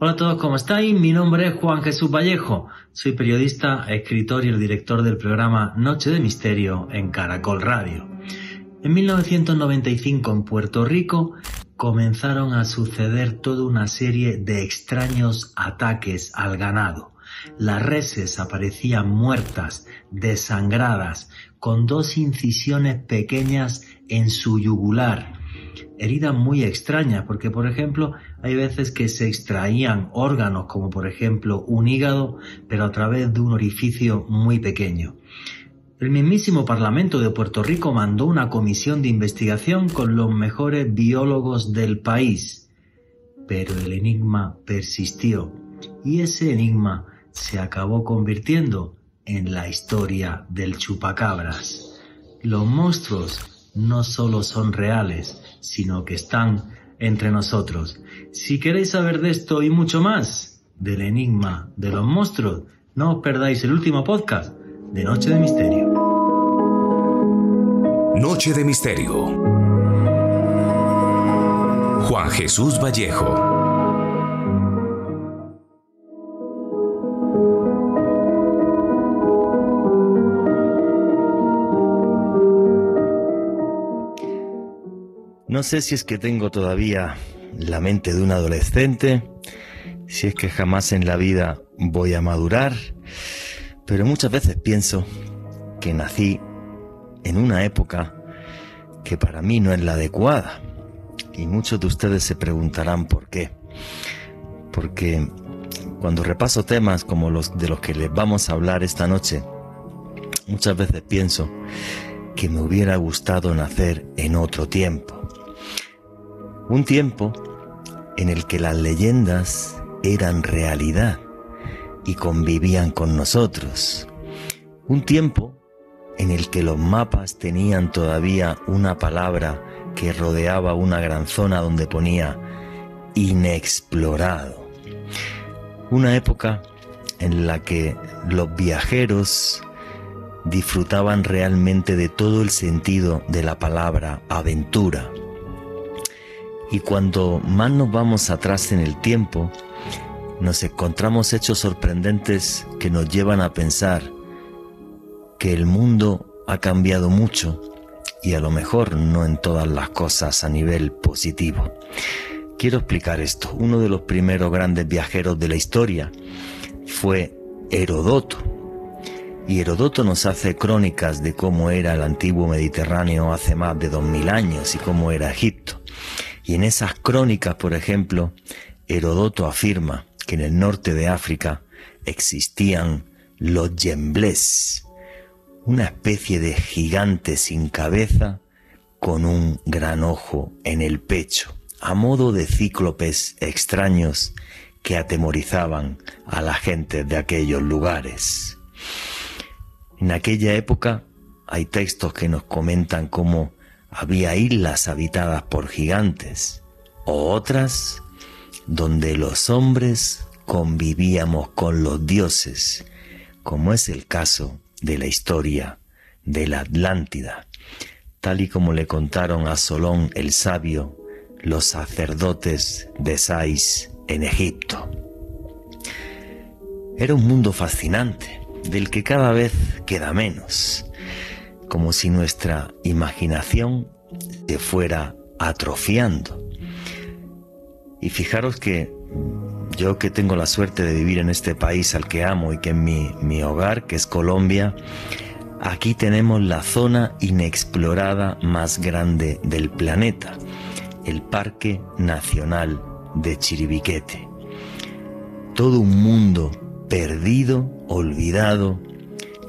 Hola a todos, ¿cómo estáis? Mi nombre es Juan Jesús Vallejo. Soy periodista, escritor y el director del programa Noche de Misterio en Caracol Radio. En 1995 en Puerto Rico comenzaron a suceder toda una serie de extraños ataques al ganado. Las reses aparecían muertas, desangradas, con dos incisiones pequeñas en su yugular. Heridas muy extrañas, porque por ejemplo hay veces que se extraían órganos, como por ejemplo un hígado, pero a través de un orificio muy pequeño. El mismísimo Parlamento de Puerto Rico mandó una comisión de investigación con los mejores biólogos del país. Pero el enigma persistió y ese enigma se acabó convirtiendo en la historia del chupacabras. Los monstruos no solo son reales, sino que están entre nosotros. Si queréis saber de esto y mucho más, del enigma de los monstruos, no os perdáis el último podcast de Noche de Misterio. Noche de Misterio. Juan Jesús Vallejo. No sé si es que tengo todavía la mente de un adolescente, si es que jamás en la vida voy a madurar, pero muchas veces pienso que nací en una época que para mí no es la adecuada. Y muchos de ustedes se preguntarán por qué. Porque cuando repaso temas como los de los que les vamos a hablar esta noche, muchas veces pienso que me hubiera gustado nacer en otro tiempo un tiempo en el que las leyendas eran realidad y convivían con nosotros. Un tiempo en el que los mapas tenían todavía una palabra que rodeaba una gran zona donde ponía inexplorado. Una época en la que los viajeros disfrutaban realmente de todo el sentido de la palabra aventura y cuando más nos vamos atrás en el tiempo, nos encontramos hechos sorprendentes que nos llevan a pensar que el mundo ha cambiado mucho y a lo mejor no en todas las cosas a nivel positivo. Quiero explicar esto. Uno de los primeros grandes viajeros de la historia fue Herodoto. Y Herodoto nos hace crónicas de cómo era el antiguo Mediterráneo hace más de dos mil años y cómo era Egipto. Y en esas crónicas, por ejemplo, Herodoto afirma que en el norte de África existían los yemblés, una especie de gigante sin cabeza con un gran ojo en el pecho, a modo de cíclopes extraños que atemorizaban a la gente de aquellos lugares. En aquella época hay textos que nos comentan cómo había islas habitadas por gigantes, o otras donde los hombres convivíamos con los dioses, como es el caso de la historia de la Atlántida, tal y como le contaron a Solón el sabio los sacerdotes de Sais en Egipto. Era un mundo fascinante, del que cada vez queda menos como si nuestra imaginación se fuera atrofiando. Y fijaros que yo que tengo la suerte de vivir en este país al que amo y que es mi, mi hogar, que es Colombia, aquí tenemos la zona inexplorada más grande del planeta, el Parque Nacional de Chiribiquete. Todo un mundo perdido, olvidado,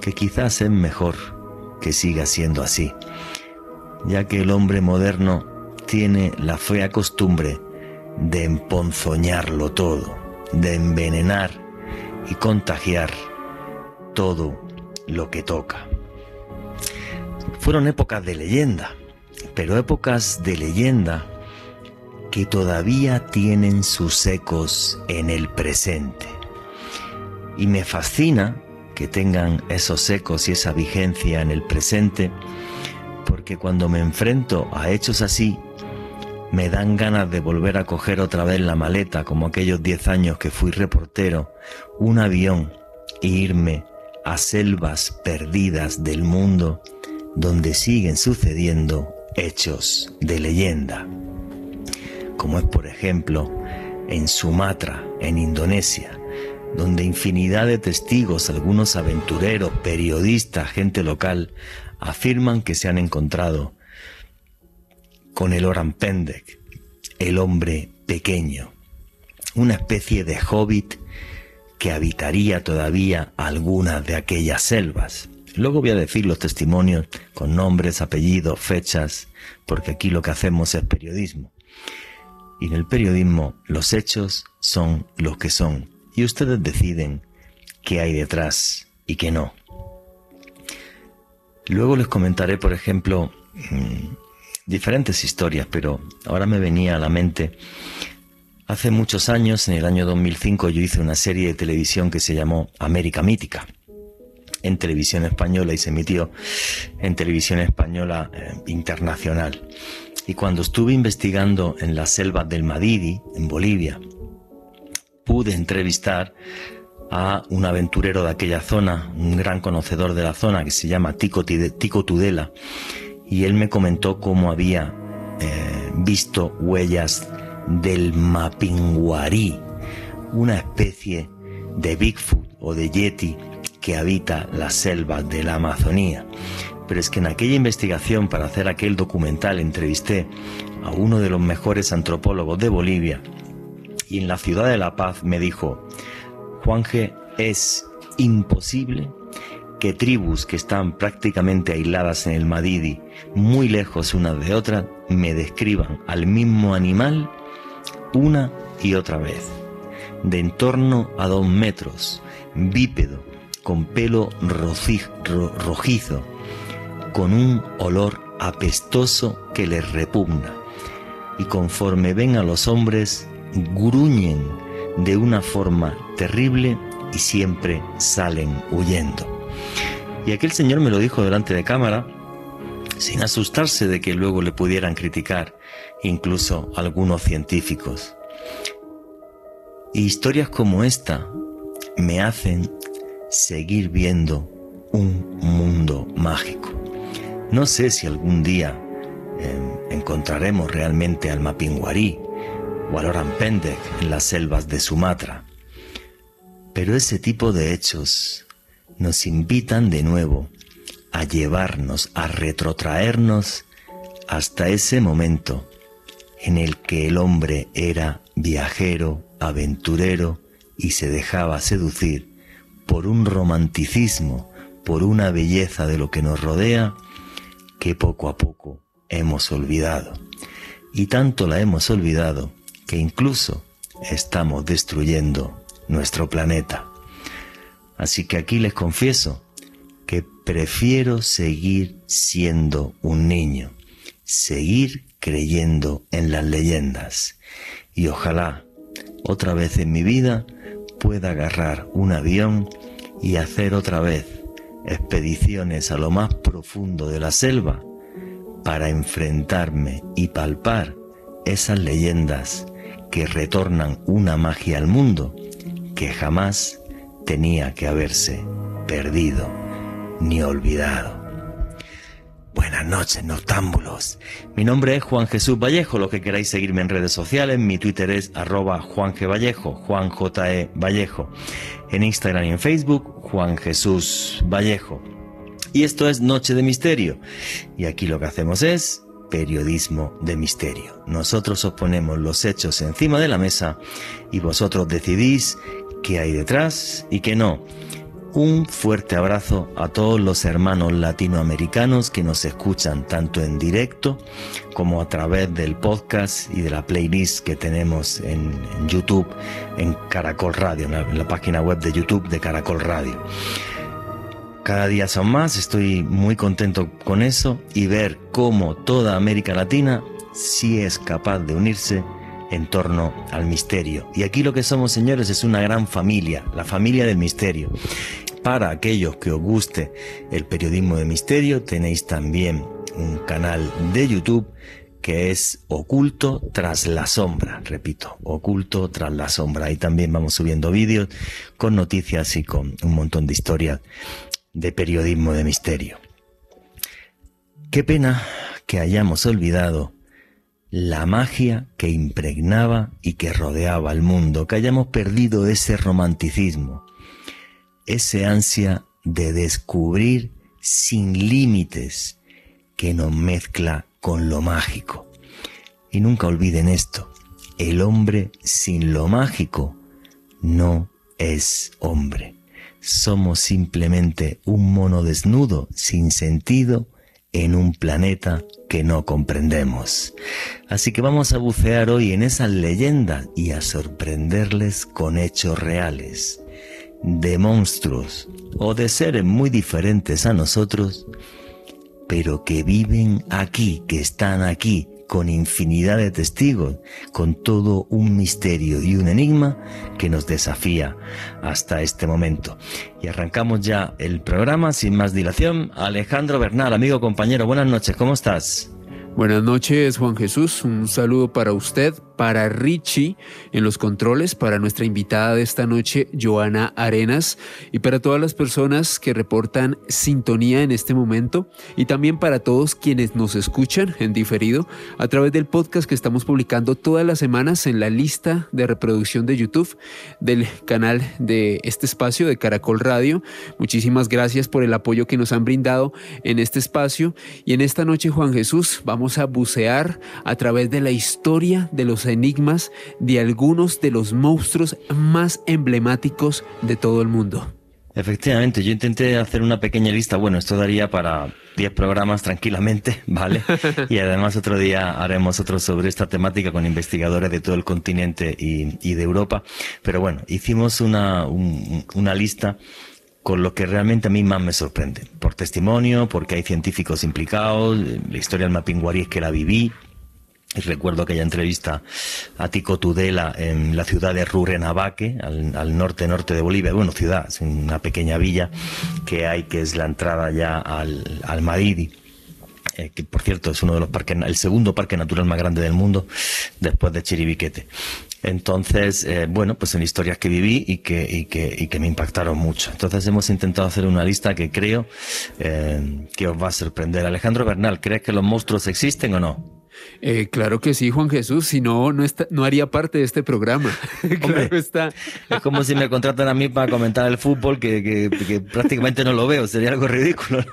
que quizás es mejor que siga siendo así, ya que el hombre moderno tiene la fea costumbre de emponzoñarlo todo, de envenenar y contagiar todo lo que toca. Fueron épocas de leyenda, pero épocas de leyenda que todavía tienen sus ecos en el presente. Y me fascina que tengan esos ecos y esa vigencia en el presente, porque cuando me enfrento a hechos así, Me dan ganas de volver a coger otra vez la maleta, como aquellos diez años que fui reportero, un avión e irme a selvas perdidas del mundo donde siguen sucediendo hechos de leyenda, como es por ejemplo en Sumatra, en Indonesia, donde infinidad de testigos, algunos aventureros, periodistas, gente local, afirman que se han encontrado con el Oran Pendek, el hombre pequeño, una especie de hobbit que habitaría todavía algunas de aquellas selvas. Luego voy a decir los testimonios con nombres, apellidos, fechas, porque aquí lo que hacemos es periodismo. Y en el periodismo los hechos son los que son. Y ustedes deciden qué hay detrás y qué no. Luego les comentaré, por ejemplo, mm, diferentes historias, pero ahora me venía a la mente, hace muchos años, en el año 2005, yo hice una serie de televisión que se llamó América Mítica en televisión española y se emitió en televisión española eh, internacional. Y cuando estuve investigando en las selvas del Madidi, en Bolivia, pude entrevistar a un aventurero de aquella zona, un gran conocedor de la zona que se llama Tico, Tudela, y él me comentó cómo había eh, visto huellas del mapinguarí, una especie de Bigfoot o de Yeti que habita las selvas de la Amazonía. Pero es que en aquella investigación para hacer aquel documental entrevisté a uno de los mejores antropólogos de Bolivia y en la ciudad de La Paz me dijo, Juanje, es imposible que tribus que están prácticamente aisladas en el Madidi, muy lejos unas de otras, me describan al mismo animal una y otra vez, de en torno a dos metros, bípedo, con pelo rojizo, con un olor apestoso que les repugna, y conforme ven a los hombres, gruñen de una forma terrible y siempre salen huyendo. Y aquel señor me lo dijo delante de cámara, sin asustarse de que luego le pudieran criticar, incluso algunos científicos. Y historias como esta me hacen seguir viendo un mundo mágico. No sé si algún día em, encontraremos realmente al Mapinguarí o al Oran Pendek en las selvas de Sumatra, pero ese tipo de hechos nos invitan de nuevo a llevarnos, a retrotraernos hasta ese momento en el que el hombre era viajero, aventurero y se dejaba seducir por un romanticismo, por una belleza de lo que nos rodea, que poco a poco hemos olvidado. Y tanto la hemos olvidado que incluso estamos destruyendo nuestro planeta. Así que aquí les confieso que prefiero seguir siendo un niño, seguir creyendo en las leyendas y ojalá otra vez en mi vida pueda agarrar un avión y hacer otra vez expediciones a lo más profundo de la selva para enfrentarme y palpar esas leyendas que retornan una magia al mundo que jamás tenía que haberse perdido ni olvidado. Buenas noches, noctámbulos. Mi nombre es Juan Jesús Vallejo. Lo que queráis seguirme en redes sociales, mi Twitter es arroba Juan G. Vallejo, Juan J. E. Vallejo. En Instagram y en Facebook, Juan Jesús Vallejo. Y esto es Noche de Misterio. Y aquí lo que hacemos es periodismo de misterio. Nosotros os ponemos los hechos encima de la mesa y vosotros decidís qué hay detrás y qué no. Un fuerte abrazo a todos los hermanos latinoamericanos que nos escuchan tanto en directo como a través del podcast y de la playlist que tenemos en, YouTube, en Caracol Radio, en la, página web de YouTube de Caracol Radio. Cada día son más, estoy muy contento con eso y ver cómo toda América Latina sí es capaz de unirse en torno al misterio. Y aquí lo que somos, señores, es una gran familia, la familia del misterio. Para aquellos que os guste el periodismo de misterio, tenéis también un canal de YouTube que es oculto tras la sombra, repito, oculto tras la sombra. Ahí también vamos subiendo vídeos con noticias y con un montón de historias de periodismo de misterio. Qué pena que hayamos olvidado la magia que impregnaba y que rodeaba al mundo, que hayamos perdido ese romanticismo, ese ansia de descubrir sin límites que nos mezcla con lo mágico. Y nunca olviden esto, el hombre sin lo mágico no es hombre. Somos simplemente un mono desnudo, sin sentido, en un planeta que no comprendemos. Así que vamos a bucear hoy en esas leyendas y a sorprenderles con hechos reales, de monstruos o de seres muy diferentes a nosotros, pero que viven aquí, que están aquí, con infinidad de testigos, con todo un misterio y un enigma que nos desafía hasta este momento. Y arrancamos ya el programa sin más dilación. Alejandro Bernal, amigo compañero, buenas noches, ¿cómo estás? Buenas noches, Juan Jesús. Un saludo para usted, para Richie en los controles, para nuestra invitada de esta noche, Joana Arenas, y para todas las personas que reportan sintonía en este momento, y también para todos quienes nos escuchan en diferido a través del podcast que estamos publicando todas las semanas en la lista de reproducción de YouTube del canal de este espacio de Caracol Radio. Muchísimas gracias por el apoyo que nos han brindado en este espacio. Y en esta noche, Juan Jesús, vamos a bucear a través de la historia de los enigmas de algunos de los monstruos más emblemáticos de todo el mundo. Efectivamente, yo intenté hacer una pequeña lista. Bueno, esto daría para 10 programas tranquilamente, ¿vale? Y además otro día haremos otro sobre esta temática con investigadores de todo el continente y, de Europa. Pero bueno, hicimos una, una lista con lo que realmente a mí más me sorprende. Por testimonio, porque hay científicos implicados, la historia del Mapinguari es que la viví. Y recuerdo aquella entrevista a Tico Tudela en la ciudad de Rurrenabaque, al, norte-norte de Bolivia. Bueno, ciudad, es una pequeña villa que hay, que es la entrada ya al, al Madidi. Eh, que por cierto es uno de los parques, el segundo parque natural más grande del mundo, después de Chiribiquete. Entonces, eh, bueno, pues son historias que viví y que, y que, y que me impactaron mucho. Entonces hemos intentado hacer una lista que creo eh, que os va a sorprender. Alejandro Bernal, ¿crees que los monstruos existen o no? Eh, claro que sí, Juan Jesús, si no, no, está, no haría parte de este programa. claro está. Es como si me contratan a mí para comentar el fútbol, que, que, prácticamente no lo veo, sería algo ridículo.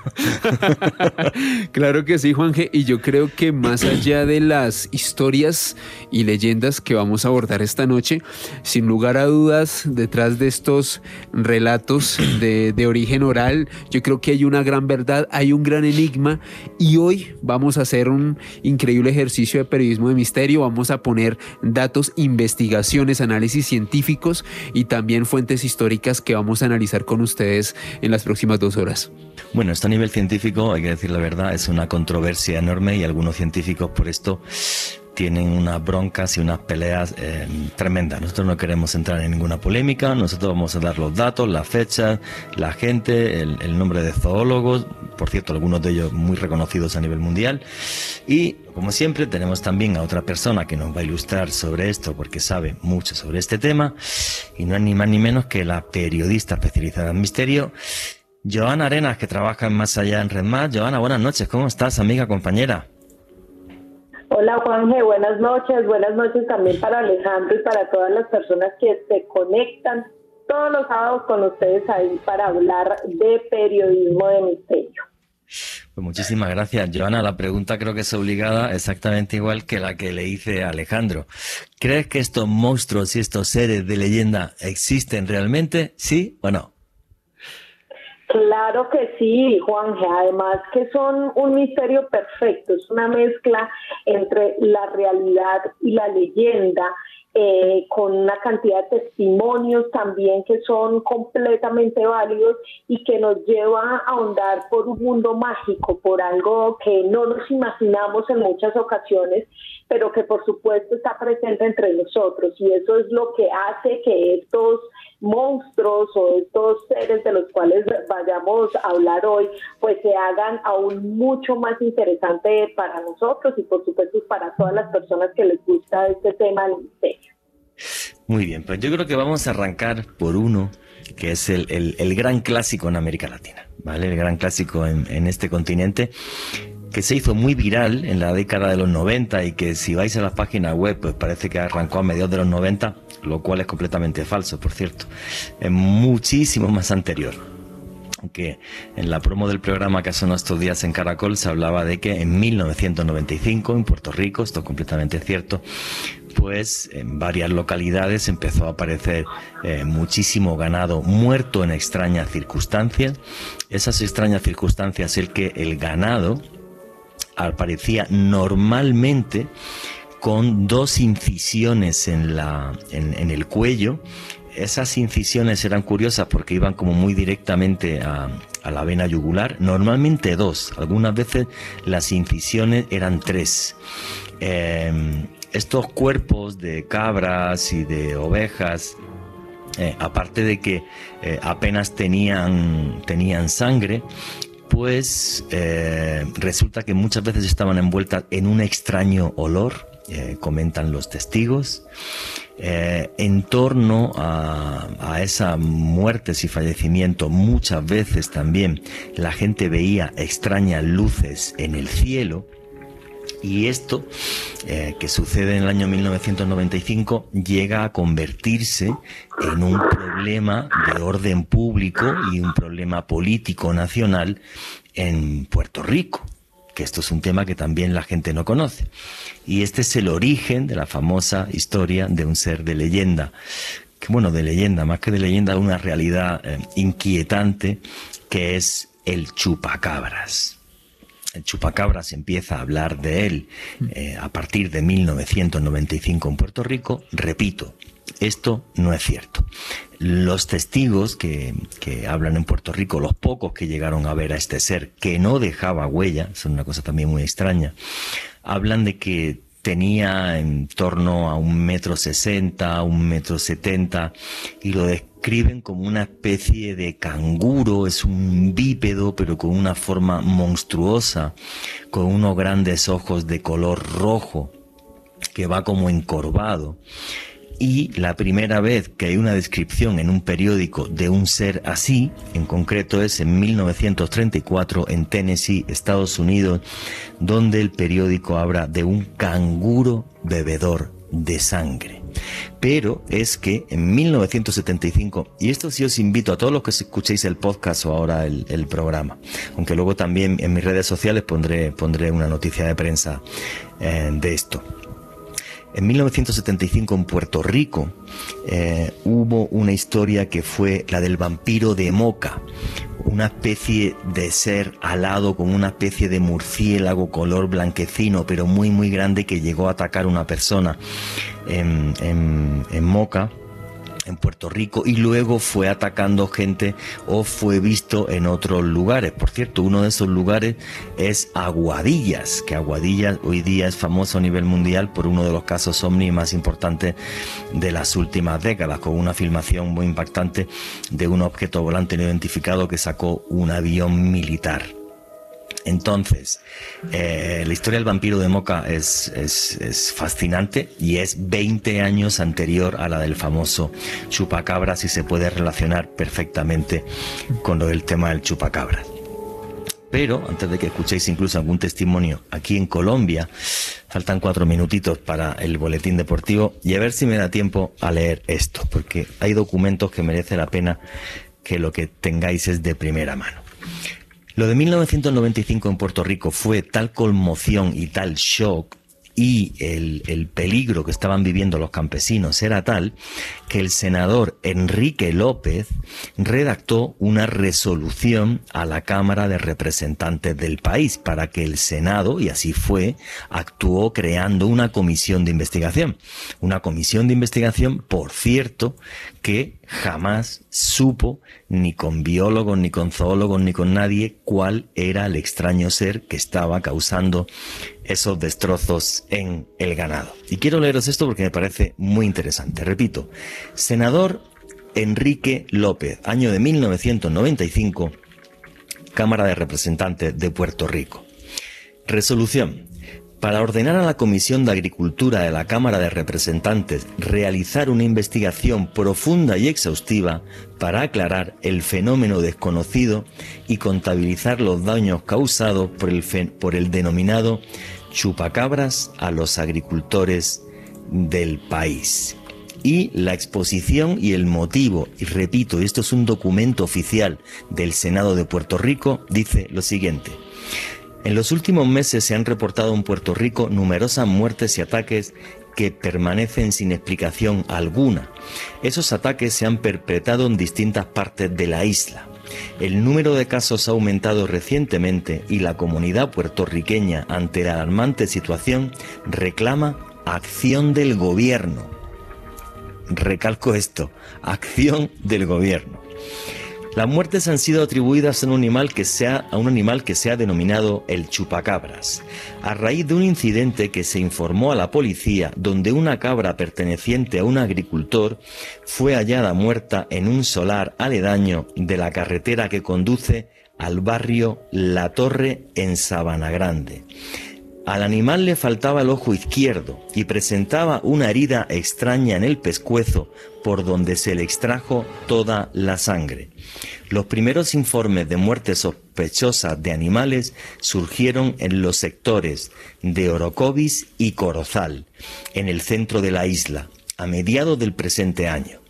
claro que sí, Juanje, y yo creo que más allá de las historias y leyendas que vamos a abordar esta noche, sin lugar a dudas, detrás de estos relatos de, de origen oral, yo creo que hay una gran verdad, hay un gran enigma, y hoy vamos a hacer un increíble ejercicio de periodismo de misterio. Vamos a poner datos, investigaciones, análisis científicos y también fuentes históricas que vamos a analizar con ustedes en las próximas dos horas. Bueno, esto a nivel científico, hay que decir la verdad, es una controversia enorme y algunos científicos por esto tienen unas broncas y unas peleas eh, tremendas. Nosotros no queremos entrar en ninguna polémica, nosotros vamos a dar los datos, las fechas, la gente, el, nombre de zoólogos, por cierto, algunos de ellos muy reconocidos a nivel mundial. Y, como siempre, tenemos también a otra persona que nos va a ilustrar sobre esto porque sabe mucho sobre este tema, y no es ni más ni menos que la periodista especializada en misterio. Joana Arenas, que trabaja en Más Allá en Red Más. Joana, buenas noches. ¿Cómo estás, amiga, compañera? Hola Juanje, buenas noches, buenas noches también para Alejandro y para todas las personas que se conectan todos los sábados con ustedes ahí para hablar de periodismo de misterio. Pues muchísimas gracias, Joana. La pregunta creo que es obligada, exactamente igual que la que le hice a Alejandro. ¿Crees que estos monstruos y estos seres de leyenda existen realmente? ¿Sí o no? Claro que sí, Juanje. Además que son un misterio perfecto, es una mezcla entre la realidad y la leyenda, eh, con una cantidad de testimonios también que son completamente válidos y que nos lleva a ahondar por un mundo mágico, por algo que no nos imaginamos en muchas ocasiones, pero que por supuesto está presente entre nosotros. Y eso es lo que hace que estos monstruos o estos seres de los cuales vayamos a hablar hoy, pues se hagan aún mucho más interesante para nosotros y por supuesto para todas las personas que les gusta este tema del misterio. Muy bien, pues yo creo que vamos a arrancar por uno que es el, el, gran clásico en América Latina, ¿vale? El gran clásico en, en este continente que se hizo muy viral en la década de los 90 y que si vais a la página web pues parece que arrancó a mediados de los 90, lo cual es completamente falso, por cierto. Es muchísimo más anterior. Aunque en la promo del programa que son estos días en Caracol se hablaba de que en 1995 en Puerto Rico, esto es completamente cierto, pues en varias localidades empezó a aparecer eh, muchísimo ganado muerto en extrañas circunstancias. Esas extrañas circunstancias es que el ganado aparecía normalmente con dos incisiones en, la, en, el cuello. Esas incisiones eran curiosas porque iban como muy directamente a, la vena yugular, normalmente dos, algunas veces las incisiones eran tres. Em, estos cuerpos de cabras y de ovejas, eh, aparte de que eh, apenas tenían, tenían sangre, pues resulta que muchas veces estaban envueltas en un extraño olor, eh, comentan los testigos. Eh, en torno a, a esas muertes y fallecimientos, muchas veces también la gente veía extrañas luces en el cielo y esto, eh, que sucede en el año 1995, llega a convertirse en un problema de orden público y un problema político nacional en Puerto Rico que esto es un tema que también la gente no conoce. Y este es el origen de la famosa historia de un ser de leyenda. Que bueno, de leyenda, más que de leyenda, una realidad eh, inquietante que es el chupacabras. Chupacabras empieza a hablar de él eh, a partir de 1995 en Puerto Rico, repito, esto no es cierto. Los testigos que, que, hablan en Puerto Rico, los pocos que llegaron a ver a este ser que no dejaba huella, es una cosa también muy extraña, hablan de que tenía en torno a un metro sesenta, un metro setenta, y lo describen como una especie de canguro, es un bípedo, pero con una forma monstruosa, con unos grandes ojos de color rojo, que va como encorvado. Y la primera vez que hay una descripción en un periódico de un ser así, en concreto es en 1934 en Tennessee, Estados Unidos, donde el periódico habla de un canguro bebedor de sangre. Pero es que en 1975, y esto sí os invito a todos los que escuchéis el podcast o ahora el, programa, aunque luego también en mis redes sociales pondré, pondré una noticia de prensa eh, de esto. En 1975 en Puerto Rico eh, hubo una historia que fue la del vampiro de Moca, una especie de ser alado con una especie de murciélago color blanquecino, pero muy muy grande que llegó a atacar a una persona en, Moca en Puerto Rico y luego fue atacando gente o fue visto en otros lugares. Por cierto, uno de esos lugares es Aguadillas, que Aguadillas hoy día es famoso a nivel mundial por uno de los casos ovni más importantes de las últimas décadas, con una filmación muy impactante de un objeto volante no identificado que sacó un avión militar. Entonces, eh, la historia del vampiro de Moca es, es, fascinante y es 20 años anterior a la del famoso chupacabras y se puede relacionar perfectamente con lo del tema del chupacabras. Pero antes de que escuchéis incluso algún testimonio aquí en Colombia, faltan cuatro minutitos para el boletín deportivo y a ver si me da tiempo a leer esto, porque hay documentos que merece la pena que lo que tengáis es de primera mano. Lo de 1995 en Puerto Rico fue tal conmoción y tal shock y el, el, peligro que estaban viviendo los campesinos era tal que el senador Enrique López redactó una resolución a la Cámara de Representantes del país para que el Senado, y así fue, actuó creando una comisión de investigación. Una comisión de investigación, por cierto, que jamás supo, ni con biólogos, ni con zoólogos, ni con nadie, cuál era el extraño ser que estaba causando esos destrozos en el ganado. Y quiero leeros esto porque me parece muy interesante. Repito, senador Enrique López, año de 1995, Cámara de Representantes de Puerto Rico. Resolución. Para ordenar a la Comisión de Agricultura de la Cámara de Representantes realizar una investigación profunda y exhaustiva para aclarar el fenómeno desconocido y contabilizar los daños causados por el, por el denominado chupacabras a los agricultores del país. Y la exposición y el motivo, y repito, esto es un documento oficial del Senado de Puerto Rico, dice lo siguiente. En los últimos meses se han reportado en Puerto Rico numerosas muertes y ataques que permanecen sin explicación alguna. Esos ataques se han perpetrado en distintas partes de la isla. El número de casos ha aumentado recientemente y la comunidad puertorriqueña ante la alarmante situación reclama acción del gobierno. Recalco esto, acción del gobierno. Las muertes han sido atribuidas a un animal que a un animal que se ha denominado el chupacabras, a raíz de un incidente que se informó a la policía donde una cabra perteneciente a un agricultor fue hallada muerta en un solar aledaño de la carretera que conduce al barrio La Torre en Sabana Grande. Al animal le faltaba el ojo izquierdo y presentaba una herida extraña en el pescuezo por donde se le extrajo toda la sangre. Los primeros informes de muertes sospechosas de animales surgieron en los sectores de Orocovis y Corozal, en el centro de la isla, a mediados del presente año.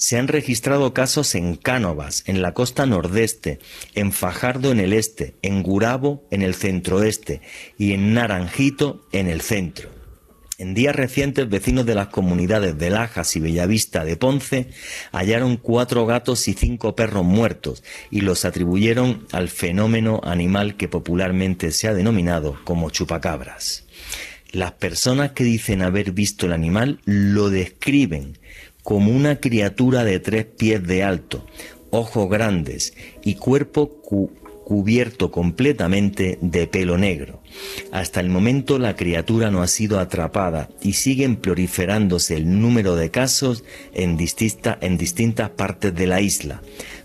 Se han registrado casos en Cánovas, en la costa nordeste, en Fajardo en el este, en Gurabo en el centroeste y en Naranjito en el centro. En días recientes, vecinos de las comunidades de Lajas y Bellavista de Ponce hallaron cuatro gatos y cinco perros muertos y los atribuyeron al fenómeno animal que popularmente se ha denominado como chupacabras. Las personas que dicen haber visto el animal lo describen como una criatura de tres pies de alto, ojos grandes y cuerpo cubierto completamente de pelo negro. Hasta el momento la criatura no ha sido atrapada y siguen proliferándose el número de casos en, en distintas partes de la isla,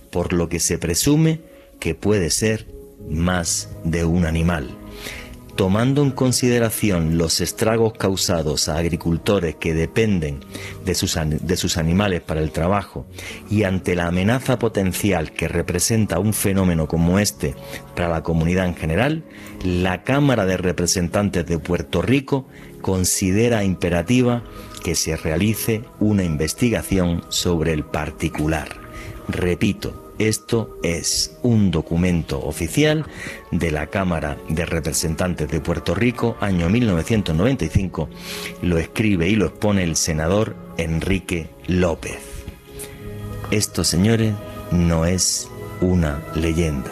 por lo que se presume que puede ser más de un animal tomando en consideración los estragos causados a agricultores que dependen de sus, de sus, animales para el trabajo y ante la amenaza potencial que representa un fenómeno como este para la comunidad en general, la Cámara de Representantes de Puerto Rico considera imperativa que se realice una investigación sobre el particular. Repito, esto es un documento oficial de la Cámara de Representantes de Puerto Rico, año 1995. Lo escribe y lo expone el senador Enrique López. Esto, señores, no es una leyenda.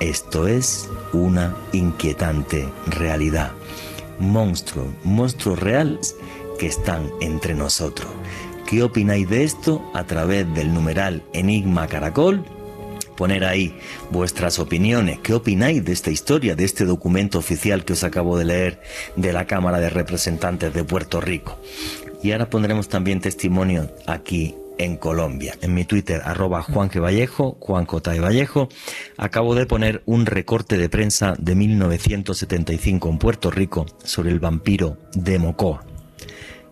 Esto es una inquietante realidad. Monstruos, monstruos reales que están entre nosotros. ¿Qué opináis de esto? A través del numeral Enigma Caracol poner ahí vuestras opiniones. ¿Qué opináis de esta historia, de este documento oficial que os acabo de leer de la Cámara de Representantes de Puerto Rico? Y ahora pondremos también testimonio aquí en Colombia. En mi Twitter, arroba Juan Vallejo, Juan Vallejo, acabo de poner un recorte de prensa de 1975 en Puerto Rico sobre el vampiro de Mocoa.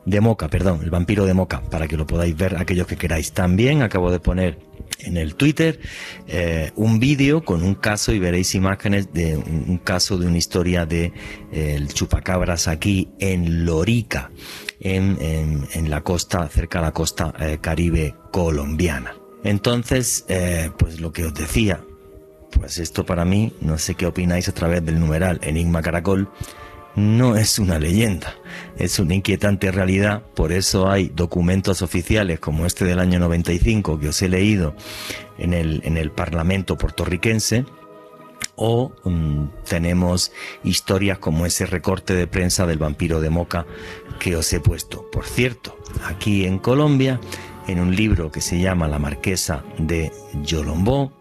De Moca, perdón, el vampiro de Moca, para que lo podáis ver aquellos que queráis. También acabo de poner en el Twitter eh, un vídeo con un caso y veréis imágenes de un, caso de una historia de eh, el chupacabras aquí en Lorica, en, en, la costa, cerca de la costa eh, caribe colombiana. Entonces, pues lo que os decía, pues esto para mí, no sé qué opináis a través del numeral Enigma Caracol, no es una leyenda, es una inquietante realidad, por eso hay documentos oficiales como este del año 95 que os he leído en el, en el Parlamento puertorriquense, o mm, tenemos historias como ese recorte de prensa del vampiro de Moca que os he puesto. Por cierto, aquí en Colombia, en un libro que se llama La Marquesa de Yolombó,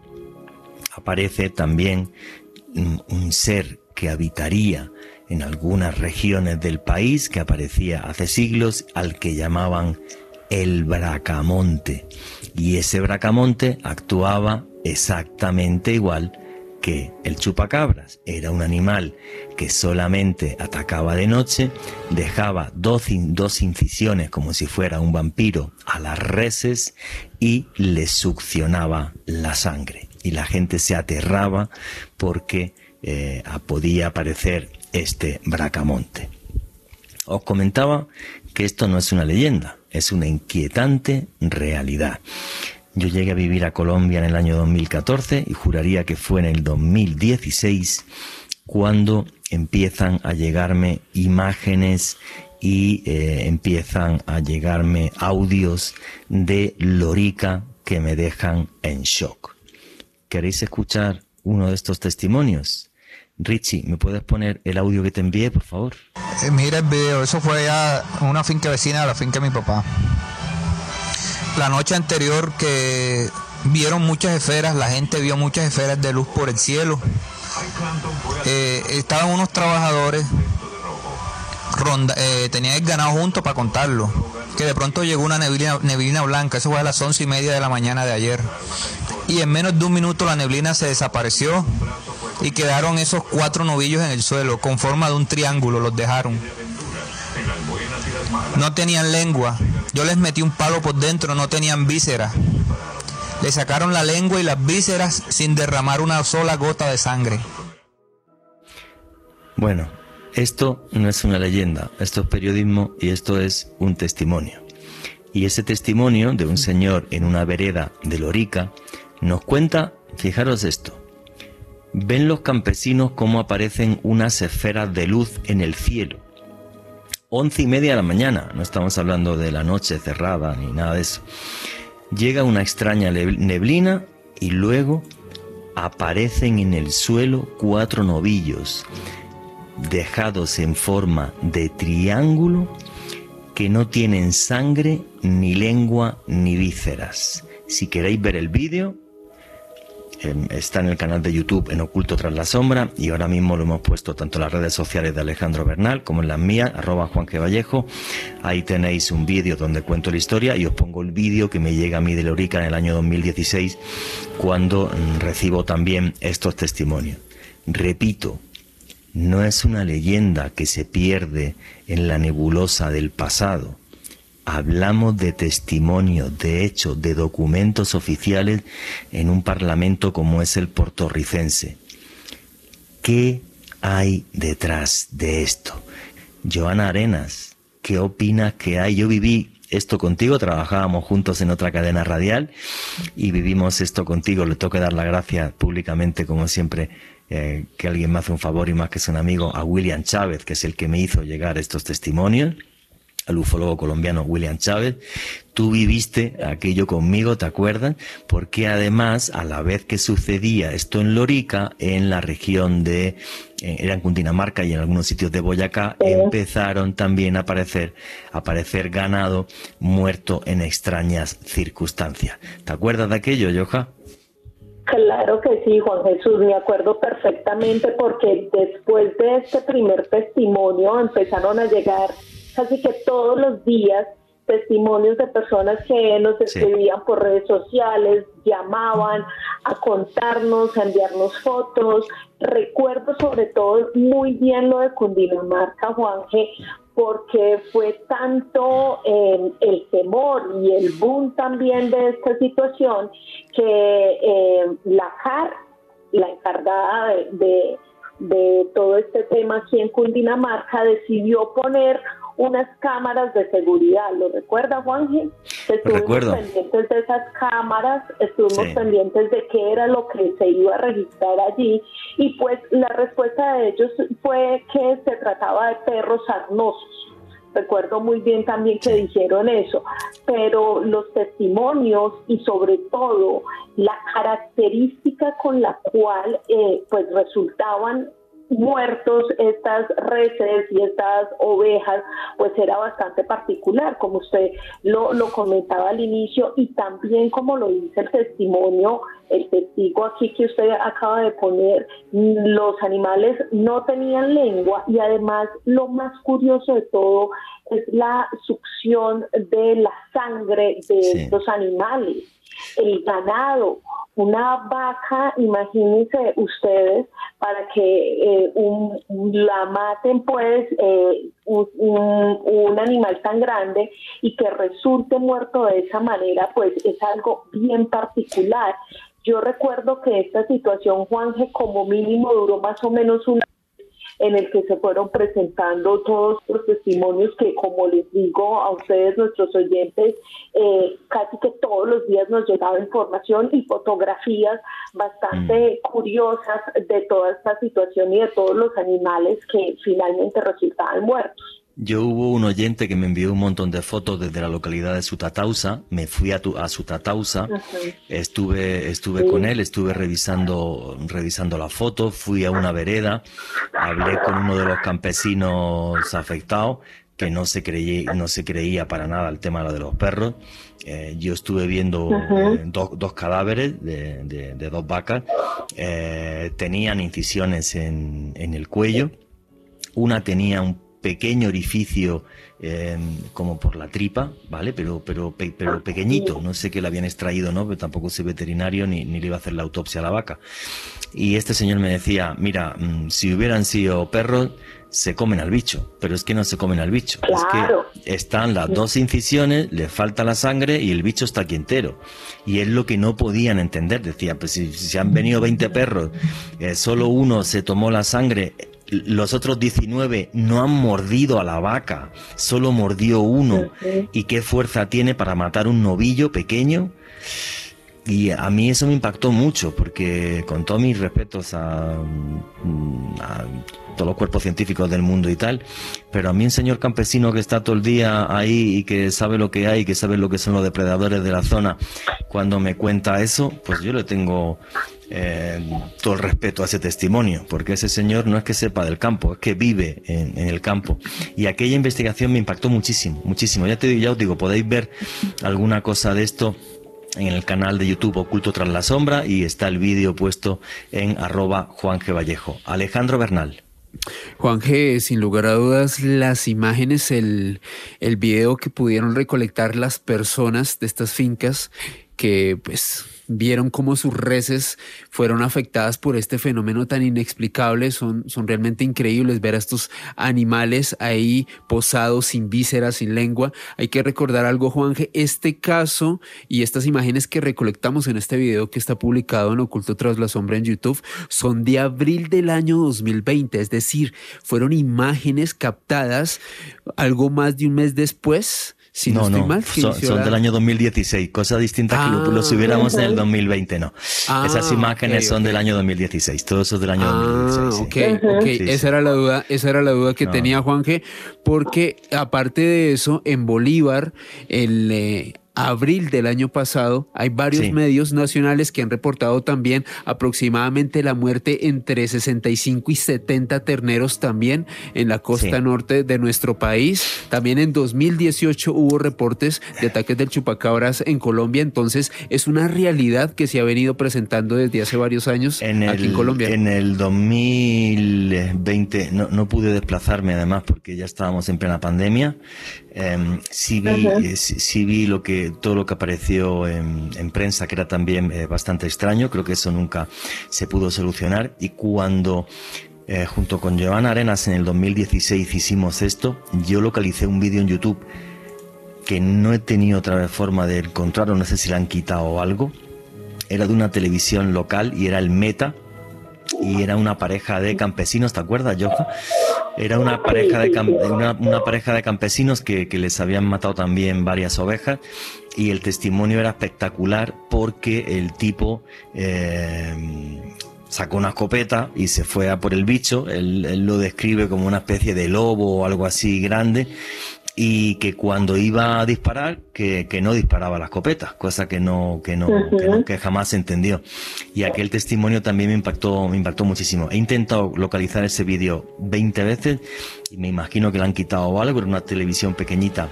aparece también mm, un ser que habitaría en algunas regiones del país que aparecía hace siglos al que llamaban el bracamonte. Y ese bracamonte actuaba exactamente igual que el chupacabras era un animal que solamente atacaba de noche, dejaba dos, dos, incisiones como si fuera un vampiro a las reses y le succionaba la sangre. Y la gente se aterraba porque eh, podía aparecer este bracamonte. Os comentaba que esto no es una leyenda, es una inquietante realidad. Yo llegué a vivir a Colombia en el año 2014 y juraría que fue en el 2016 cuando empiezan a llegarme imágenes y eh, empiezan a llegarme audios de Lorica que me dejan en shock. ¿Queréis escuchar uno de estos testimonios? Richie, ¿me puedes poner el audio que te envié, por favor? Eh, mira el video, eso fue ya una finca vecina de la finca de mi papá la noche anterior que vieron muchas esferas, la gente vio muchas esferas de luz por el cielo. Eh, estaban unos trabajadores, ronda, eh, tenían ganado junto para contarlo. Que de pronto llegó una neblina, neblina blanca, eso fue a las once y media de la mañana de ayer. Y en menos de un minuto la neblina se desapareció y quedaron esos cuatro novillos en el suelo, con forma de un triángulo, los dejaron. No tenían lengua. Yo les metí un palo por dentro, no tenían vísceras. Le sacaron la lengua y las vísceras sin derramar una sola gota de sangre. Bueno, esto no es una leyenda, esto es periodismo y esto es un testimonio. Y ese testimonio de un señor en una vereda de Lorica nos cuenta, fijaros esto, ven los campesinos cómo aparecen unas esferas de luz en el cielo once y media de la mañana, no estamos hablando de la noche cerrada ni nada de eso. Llega una extraña neblina y luego aparecen en el suelo cuatro novillos dejados en forma de triángulo que no tienen sangre, ni lengua, ni vísceras. Si queréis ver el vídeo, está en el canal de YouTube en Oculto tras la sombra y ahora mismo lo hemos puesto tanto en las redes sociales de Alejandro Bernal como en las mías, arroba Juan Vallejo. Ahí tenéis un vídeo donde cuento la historia y os pongo el vídeo que me llega a mí de Lorica en el año 2016 cuando mm, recibo también estos testimonios. Repito, no es una leyenda que se pierde en la nebulosa del pasado hablamos de testimonios, de hechos, de documentos oficiales en un parlamento como es el portorricense. ¿Qué hay detrás de esto? Joana Arenas, ¿qué opinas que hay? Yo viví esto contigo, trabajábamos juntos en otra cadena radial y vivimos esto contigo. Le tengo que dar la gracia públicamente, como siempre, eh, que alguien me hace un favor y más que es un amigo, a William Chávez, que es el que me hizo llegar estos testimonios al ufólogo colombiano William Chávez. Tú viviste aquello conmigo, ¿te acuerdas? Porque además, a la vez que sucedía esto en Lorica, en la región de, eh, era en Cundinamarca y en algunos sitios de Boyacá, empezaron también a aparecer, a aparecer ganado muerto en extrañas circunstancias. ¿Te acuerdas de aquello, Yoja? Claro que sí, Juan Jesús, me acuerdo perfectamente porque después de este primer testimonio empezaron a llegar casi que todos los días testimonios de personas que nos escribían por redes sociales, llamaban a contarnos, a enviarnos fotos. Recuerdo sobre todo muy bien lo de Cundinamarca, Juanje, porque fue tanto eh, el temor y el boom también de esta situación que eh, la CAR, la encargada de, de todo este tema aquí en Cundinamarca, decidió poner unas cámaras de seguridad. ¿Lo recuerda, Juanje? Estuvimos pendientes de esas cámaras, estuvimos pendientes de qué era lo que se iba a registrar allí y pues la respuesta de ellos fue que se trataba de perros sarnosos. Recuerdo muy bien también que dijeron eso, pero los testimonios y sobre todo la característica con la cual eh, pues resultaban muertos estas reses y estas ovejas, pues era bastante particular, como usted lo, lo comentaba al inicio, y también como lo dice el testimonio, el testigo aquí que usted acaba de poner, los animales no tenían lengua y además lo más curioso de todo es la succión de la sangre de estos animales el ganado, una vaca, imagínense ustedes, para que eh, la maten pues eh, un, animal tan grande y que resulte muerto de esa manera, pues es algo bien particular. Yo recuerdo que esta situación, Juanje, como mínimo duró más o menos una en el que se fueron presentando todos los testimonios que, como les digo a ustedes, nuestros oyentes, eh, casi que todos los días nos llegaba información y fotografías bastante mm. curiosas de toda esta situación y de todos los animales que finalmente resultaban muertos. Yo hubo un oyente que me envió un montón de fotos desde la localidad de Sutatausa. Me fui a, tu, a Sutatausa, estuve, estuve con él, estuve revisando, revisando la foto, fui a una vereda, hablé con uno de los campesinos afectados que no se creía, no se creía para nada el tema de los perros. Eh, yo estuve viendo eh, dos cadáveres de, de, dos vacas, eh, tenían incisiones en, en el cuello, una tenía un pequeño orificio em, como por la tripa, ¿vale? Pero, pero, pero pequeñito, no sé qué le habían extraído, ¿no? Pero tampoco soy veterinario ni, ni le iba a hacer la autopsia a la vaca. Y este señor me decía, mira, mm, si hubieran sido perros, se comen al bicho, pero es que no se comen al bicho. Es que están las dos incisiones, le falta la sangre y el bicho está aquí entero. Y es lo que no podían entender. Decía, pues si, si han venido 20 perros, eh, solo uno se tomó la sangre, los otros 19 no han mordido a la vaca, solo mordió uno. ¿Y qué fuerza tiene para matar un novillo pequeño? Y a mí eso me impactó mucho, porque con todos mis respetos a, mm, a, todos los cuerpos científicos del mundo y tal, pero a mí un señor campesino que está todo el día ahí y que sabe lo que hay, que sabe lo que son los depredadores de la zona, cuando me cuenta eso, pues yo le tengo eh, todo el respeto a ese testimonio, porque ese señor no es que sepa del campo, es que vive en, el campo. Y aquella investigación me impactó muchísimo, muchísimo. Ya, te, ya os digo, podéis ver alguna cosa de esto en el canal de YouTube Oculto tras la sombra y está el vídeo puesto en arroba Juan G. Vallejo. Alejandro Bernal. Juan G, sin lugar a dudas, las imágenes, el, el video que pudieron recolectar las personas de estas fincas que pues vieron cómo sus reses fueron afectadas por este fenómeno tan inexplicable. Son, son realmente increíbles ver a estos animales ahí posados, sin vísceras, sin lengua. Hay que recordar algo, Juanje, este caso y estas imágenes que recolectamos en este video que está publicado en Oculto tras la sombra en YouTube son de abril del año 2020, es decir, fueron imágenes captadas algo más de un mes después si no, no, mal, son, del año 2016, cosa distinta que lo, ah, subiéramos en el 2020, no. Ah, Esas imágenes son del año 2016, todo eso es del año 2016. Ah, ok, ok, esa era la duda, esa era la duda que tenía Juanje, porque aparte de eso, en Bolívar, el, eh, abril del año pasado, hay varios medios nacionales que han reportado también aproximadamente la muerte entre 65 y 70 terneros también en la costa norte de nuestro país. También en 2018 hubo reportes de ataques del chupacabras en Colombia, entonces es una realidad que se ha venido presentando desde hace varios años aquí en Colombia. En el 2020 no, no pude desplazarme además porque ya estábamos en plena pandemia. Eh, sí, vi, eh, sí, vi, lo que, todo lo que apareció en, prensa, que era también eh, bastante extraño. Creo que eso nunca se pudo solucionar. Y cuando, eh, junto con Joana Arenas, en el 2016 hicimos esto, yo localicé un vídeo en YouTube que no he tenido otra forma de encontrarlo, no sé si la han quitado o algo. Era de una televisión local y era el Meta, y era una pareja de campesinos, ¿te acuerdas, Joja? Era una pareja de, una, pareja de campesinos que, les habían matado también varias ovejas y el testimonio era espectacular porque el tipo eh, sacó una escopeta y se fue a por el bicho. Él, lo describe como una especie de lobo o algo así grande y que cuando iba a disparar, que, no disparaba la escopeta, cosa que no, que no, que jamás se entendió. Y aquel testimonio también me impactó, me impactó muchísimo. He intentado localizar ese vídeo 20 veces y me imagino que le han quitado algo, era una televisión pequeñita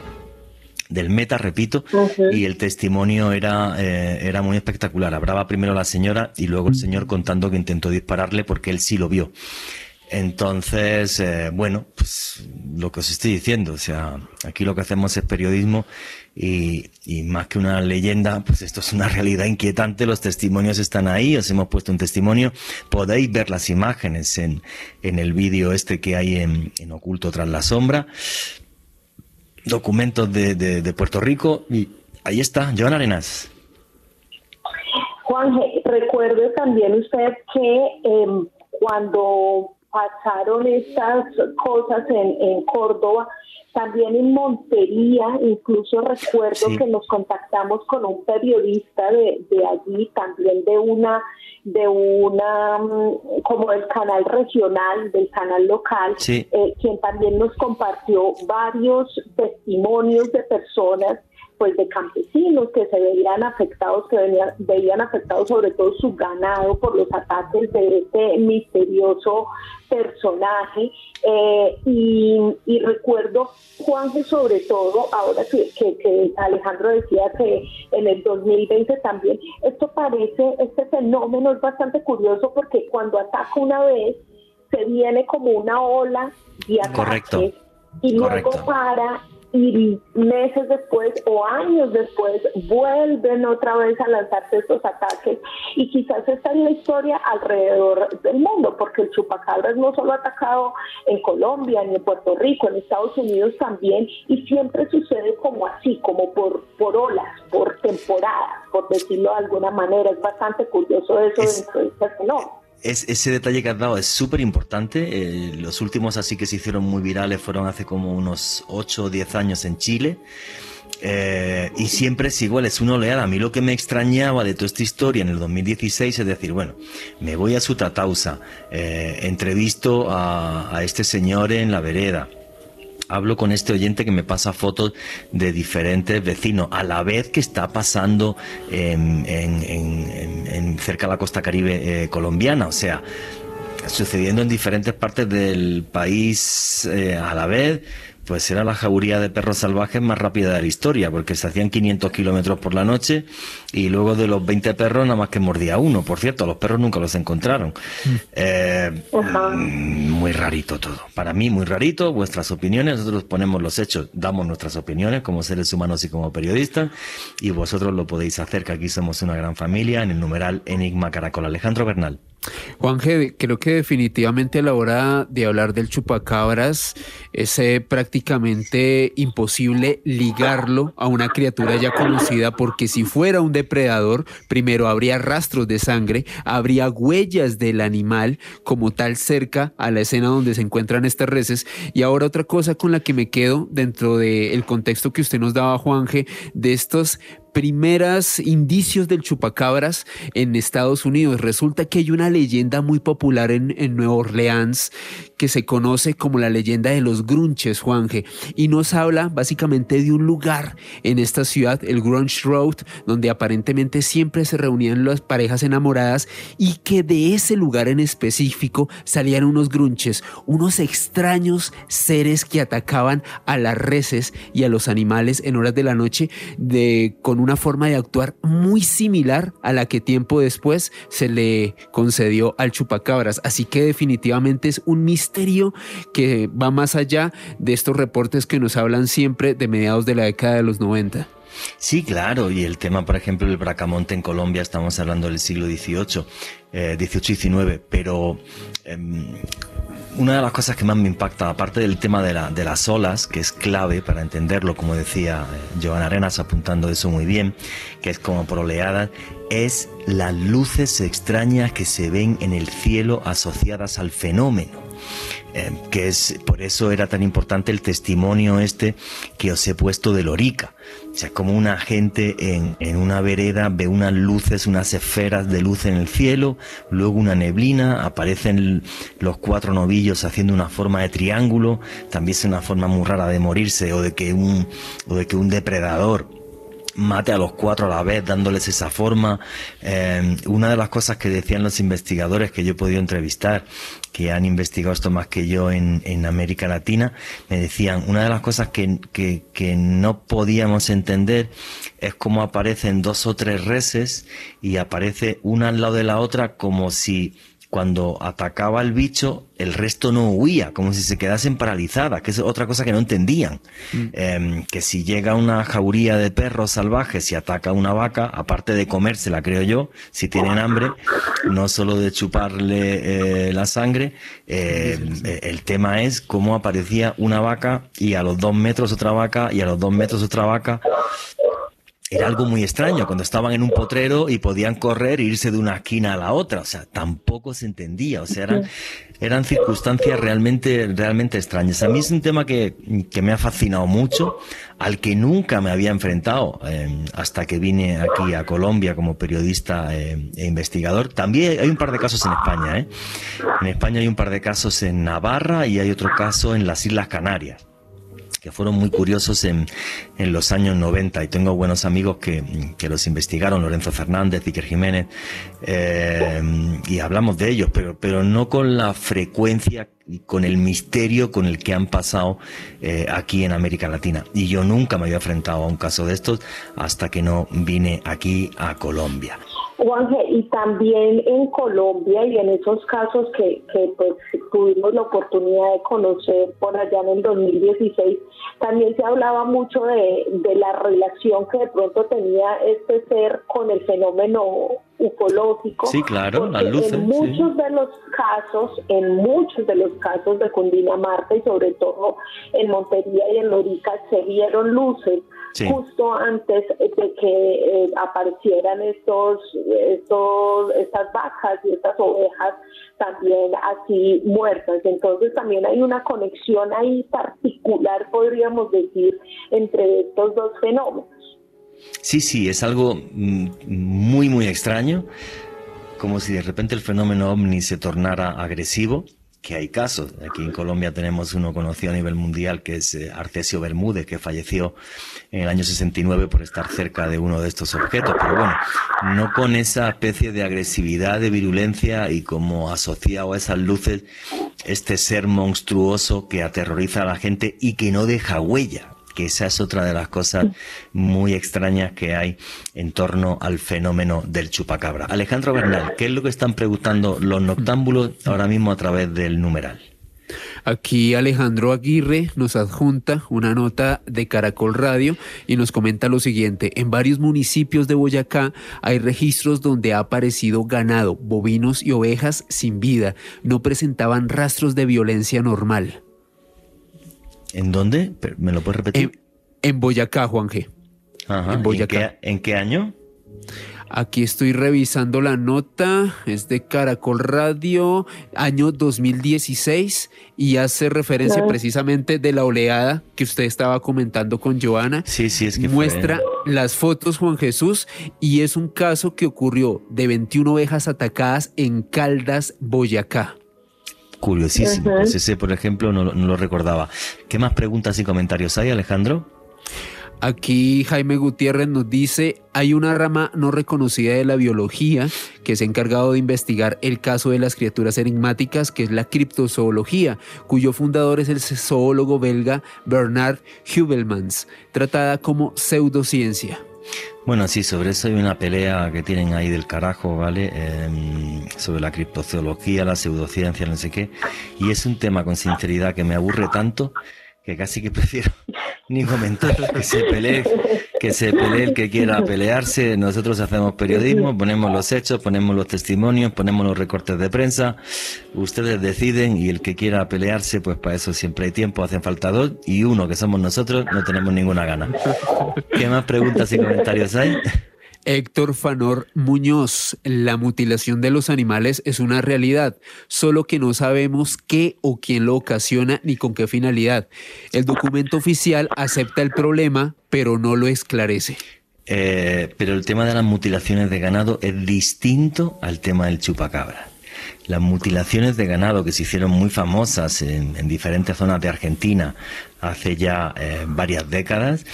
del meta, repito, y el testimonio era, eh, era muy espectacular. Hablaba primero la señora y luego el señor contando que intentó dispararle porque él sí lo vio. Entonces, eh, bueno, pues lo que os estoy diciendo, o sea, aquí lo que hacemos es periodismo y, más que una leyenda, pues esto es una realidad inquietante, los testimonios están ahí, os hemos puesto un testimonio, podéis ver las imágenes en, en el vídeo este que hay en, en Oculto tras la sombra, documentos de, de, Puerto Rico y ahí está, Joan Arenas. Juan, recuerde también usted que em, cuando pasaron estas cosas en, en Córdoba, también en Montería, incluso recuerdo que nos contactamos con un periodista de, de, allí, también de una, de una, mm, como del canal regional, del canal local, eh, quien también nos compartió varios testimonios de personas pues de campesinos que se veían afectados, que veían afectados sobre todo su ganado por los ataques de este misterioso personaje. Eh, y, recuerdo, Juanje, sobre todo, ahora que, que, Alejandro decía que en el 2020 también, esto parece, este fenómeno es bastante curioso porque cuando ataca una vez, se viene como una ola de ataques. Y luego para y meses después o años después vuelven otra vez a lanzarse estos ataques y quizás esta es la historia alrededor del mundo porque el chupacabras no solo ha atacado en Colombia ni en Puerto Rico, en Estados Unidos también y siempre sucede como así, como por, por olas, por temporadas, por decirlo de alguna manera. Es bastante curioso eso dentro de este fenómeno ese detalle que has dado es súper importante. Eh, los últimos así que se hicieron muy virales fueron hace como unos 8 o 10 años en Chile. Eh, y siempre es igual, es una oleada. A mí lo que me extrañaba de toda esta historia en el 2016 es decir, bueno, me voy a su tatausa, eh, entrevisto a, a este señor en la vereda, hablo con este oyente que me pasa fotos de diferentes vecinos, a la vez que está pasando en, cerca de la costa caribe eh, colombiana, o sea, sucediendo en diferentes partes del país eh, a la vez pues era la jauría de perros salvajes más rápida de la historia, porque se hacían 500 kilómetros por la noche y luego de los 20 perros nada más que mordía uno. Por cierto, los perros nunca los encontraron. Eh, mm, muy rarito todo. Para mí, muy rarito. Vuestras opiniones, nosotros ponemos los hechos, damos nuestras opiniones como seres humanos y como periodistas, y vosotros lo podéis hacer, que aquí somos una gran familia en el numeral Enigma Caracol. Alejandro Bernal. Juan G, creo que definitivamente a la hora de hablar del chupacabras es eh, prácticamente imposible ligarlo a una criatura ya conocida porque si fuera un depredador, primero habría rastros de sangre, habría huellas del animal como tal cerca a la escena donde se encuentran estas reses. Y ahora otra cosa con la que me quedo dentro del contexto que usted nos daba, Juan G, de estos primeras indicios del chupacabras en Estados Unidos. Resulta que hay una leyenda muy popular en, en Nueva Orleans que se conoce como la leyenda de los grunches, Juanje, y nos habla básicamente de un lugar en esta ciudad, el Grunge Road, donde aparentemente siempre se reunían las parejas enamoradas y que de ese lugar en específico salían unos grunches, unos extraños seres que atacaban a las reses y a los animales en horas de la noche de, con una forma de actuar muy similar a la que tiempo después se le concedió al chupacabras. Así que definitivamente es un misterio que va más allá de estos reportes que nos hablan siempre de mediados de la década de los 90. Sí, claro, y el tema, por ejemplo, del bracamonte en Colombia, estamos hablando del siglo XVIII, eh, XVIII y XIX, pero em, una de las cosas que más me impacta, aparte del tema de, la, de las olas, que es clave para entenderlo, como decía eh, Joan Arenas apuntando eso muy bien, que es como por oleadas, es las luces extrañas que se ven en el cielo asociadas al fenómeno. Eh, que es por eso era tan importante el testimonio este que os he puesto de Lorica. O sea, como una gente en, en una vereda ve unas luces, unas esferas de luz en el cielo, luego una neblina, aparecen los cuatro novillos haciendo una forma de triángulo, también es una forma muy rara de morirse o de que un, o de que un depredador mate a los cuatro a la vez, dándoles esa forma. Eh, una de las cosas que decían los investigadores que yo he podido entrevistar, que han investigado esto más que yo en, en América Latina, me decían, una de las cosas que, que, que no podíamos entender es cómo aparecen dos o tres reses y aparece una al lado de la otra como si cuando atacaba el bicho, el resto no huía, como si se quedasen paralizadas, que es otra cosa que no entendían. Mm. Em, que si llega una jauría de perros salvajes y ataca a una vaca, aparte de comérsela, creo yo, si tienen hambre, no solo de chuparle eh, la sangre, em, el tema es cómo aparecía una vaca y a los dos metros otra vaca y a los dos metros otra vaca era algo muy extraño cuando estaban en un potrero y podían correr e irse de una esquina a la otra. O sea, tampoco se entendía. O sea, eran, eran circunstancias realmente, realmente extrañas. A mí es un tema que, que me ha fascinado mucho, al que nunca me había enfrentado eh, hasta que vine aquí a Colombia como periodista eh, e investigador. También hay un par de casos en España. ¿eh? En España hay un par de casos en Navarra y hay otro caso en las Islas Canarias que fueron muy curiosos en, en los años 90 y tengo buenos amigos que, que los investigaron, Lorenzo Fernández, Iker Jiménez, eh, y hablamos de ellos, pero, pero no con la frecuencia y con el misterio con el que han pasado eh, aquí en América Latina. Y yo nunca me había enfrentado a un caso de estos hasta que no vine aquí a Colombia. Juanje, y también en Colombia y en esos casos que, que pues tuvimos la oportunidad de conocer por allá en el 2016, también se hablaba mucho de, de la relación que de pronto tenía este ser con el fenómeno ufológico. Sí, claro, las luces. En muchos de los casos, en muchos de los casos de Cundinamarca y sobre todo en Montería y en Lorica se vieron luces justo antes de que eh, aparecieran estos, estos, estas vacas y estas ovejas también así muertas. Entonces también hay una conexión ahí particular, podríamos decir, entre estos dos fenómenos. Sí, sí, es algo mm, muy, muy extraño, como si de repente el fenómeno ovni se tornara agresivo, que hay casos. Aquí en Colombia tenemos uno conocido a nivel mundial que es eh, Arcesio Bermúdez, que falleció en el año 69 por estar cerca de uno de estos objetos, pero bueno, no con esa especie de agresividad, de virulencia y como asociado a esas luces, este ser monstruoso que aterroriza a la gente y que no deja huella que esa es otra de las cosas muy extrañas que hay en torno al fenómeno del chupacabra. Alejandro Bernal, ¿qué es lo que están preguntando los noctámbulos ahora mismo a través del numeral? Aquí Alejandro Aguirre nos adjunta una nota de Caracol Radio y nos comenta lo siguiente. En varios municipios de Boyacá hay registros donde ha aparecido ganado, bovinos y ovejas sin vida. No presentaban rastros de violencia normal. ¿En dónde? ¿Me lo puedes repetir? En, Boyacá, Juan G. Ajá. En Boyacá. ¿En qué, año? Aquí estoy revisando la nota, es de Caracol Radio, año 2016, y hace referencia precisamente de la oleada que usted estaba comentando con Joana. Sí, sí, es que Muestra las fotos, Juan Jesús, y es un caso que ocurrió de 21 ovejas atacadas en Caldas, Boyacá. Curiosísimo. Pues ese, por ejemplo, no, lo recordaba. ¿Qué más preguntas y comentarios hay, Alejandro? Aquí Jaime Gutiérrez nos dice, hay una rama no reconocida de la biología que se ha encargado de investigar el caso de las criaturas enigmáticas, que es la criptozoología, cuyo fundador es el zoólogo belga Bernard Hubelmans, tratada como pseudociencia. Bueno, sí, sobre eso hay una pelea que tienen ahí del carajo, ¿vale? Em, sobre la criptozoología, la pseudociencia, no sé qué. Y es un tema con sinceridad que me aburre tanto que casi que prefiero ni comentar, que se pelee, que se pelee el que quiera pelearse. Nosotros hacemos periodismo, ponemos los hechos, ponemos los testimonios, ponemos los recortes de prensa. Ustedes deciden y el que quiera pelearse, pues para eso siempre hay tiempo, hacen falta dos y uno que somos nosotros, no tenemos ninguna gana. ¿Qué más preguntas y comentarios hay? Héctor Fanor Muñoz, la mutilación de los animales es una realidad, solo que no sabemos qué o quién lo ocasiona ni con qué finalidad. El documento oficial acepta el problema, pero no lo esclarece. Eh, pero el tema de las mutilaciones de ganado es distinto al tema del chupacabra. Las mutilaciones de ganado que se hicieron muy famosas en, en diferentes zonas de Argentina hace ya eh, varias décadas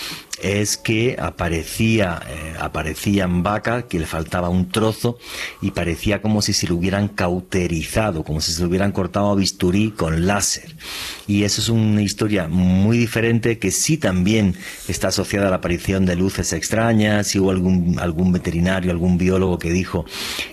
es que aparecía eh, aparecían vacas que le faltaba un trozo y parecía como si se lo hubieran cauterizado, como si se lo hubieran cortado a bisturí con láser. Y eso es una historia muy diferente que sí también está asociada a la aparición de luces extrañas, hubo algún, algún veterinario, algún biólogo que dijo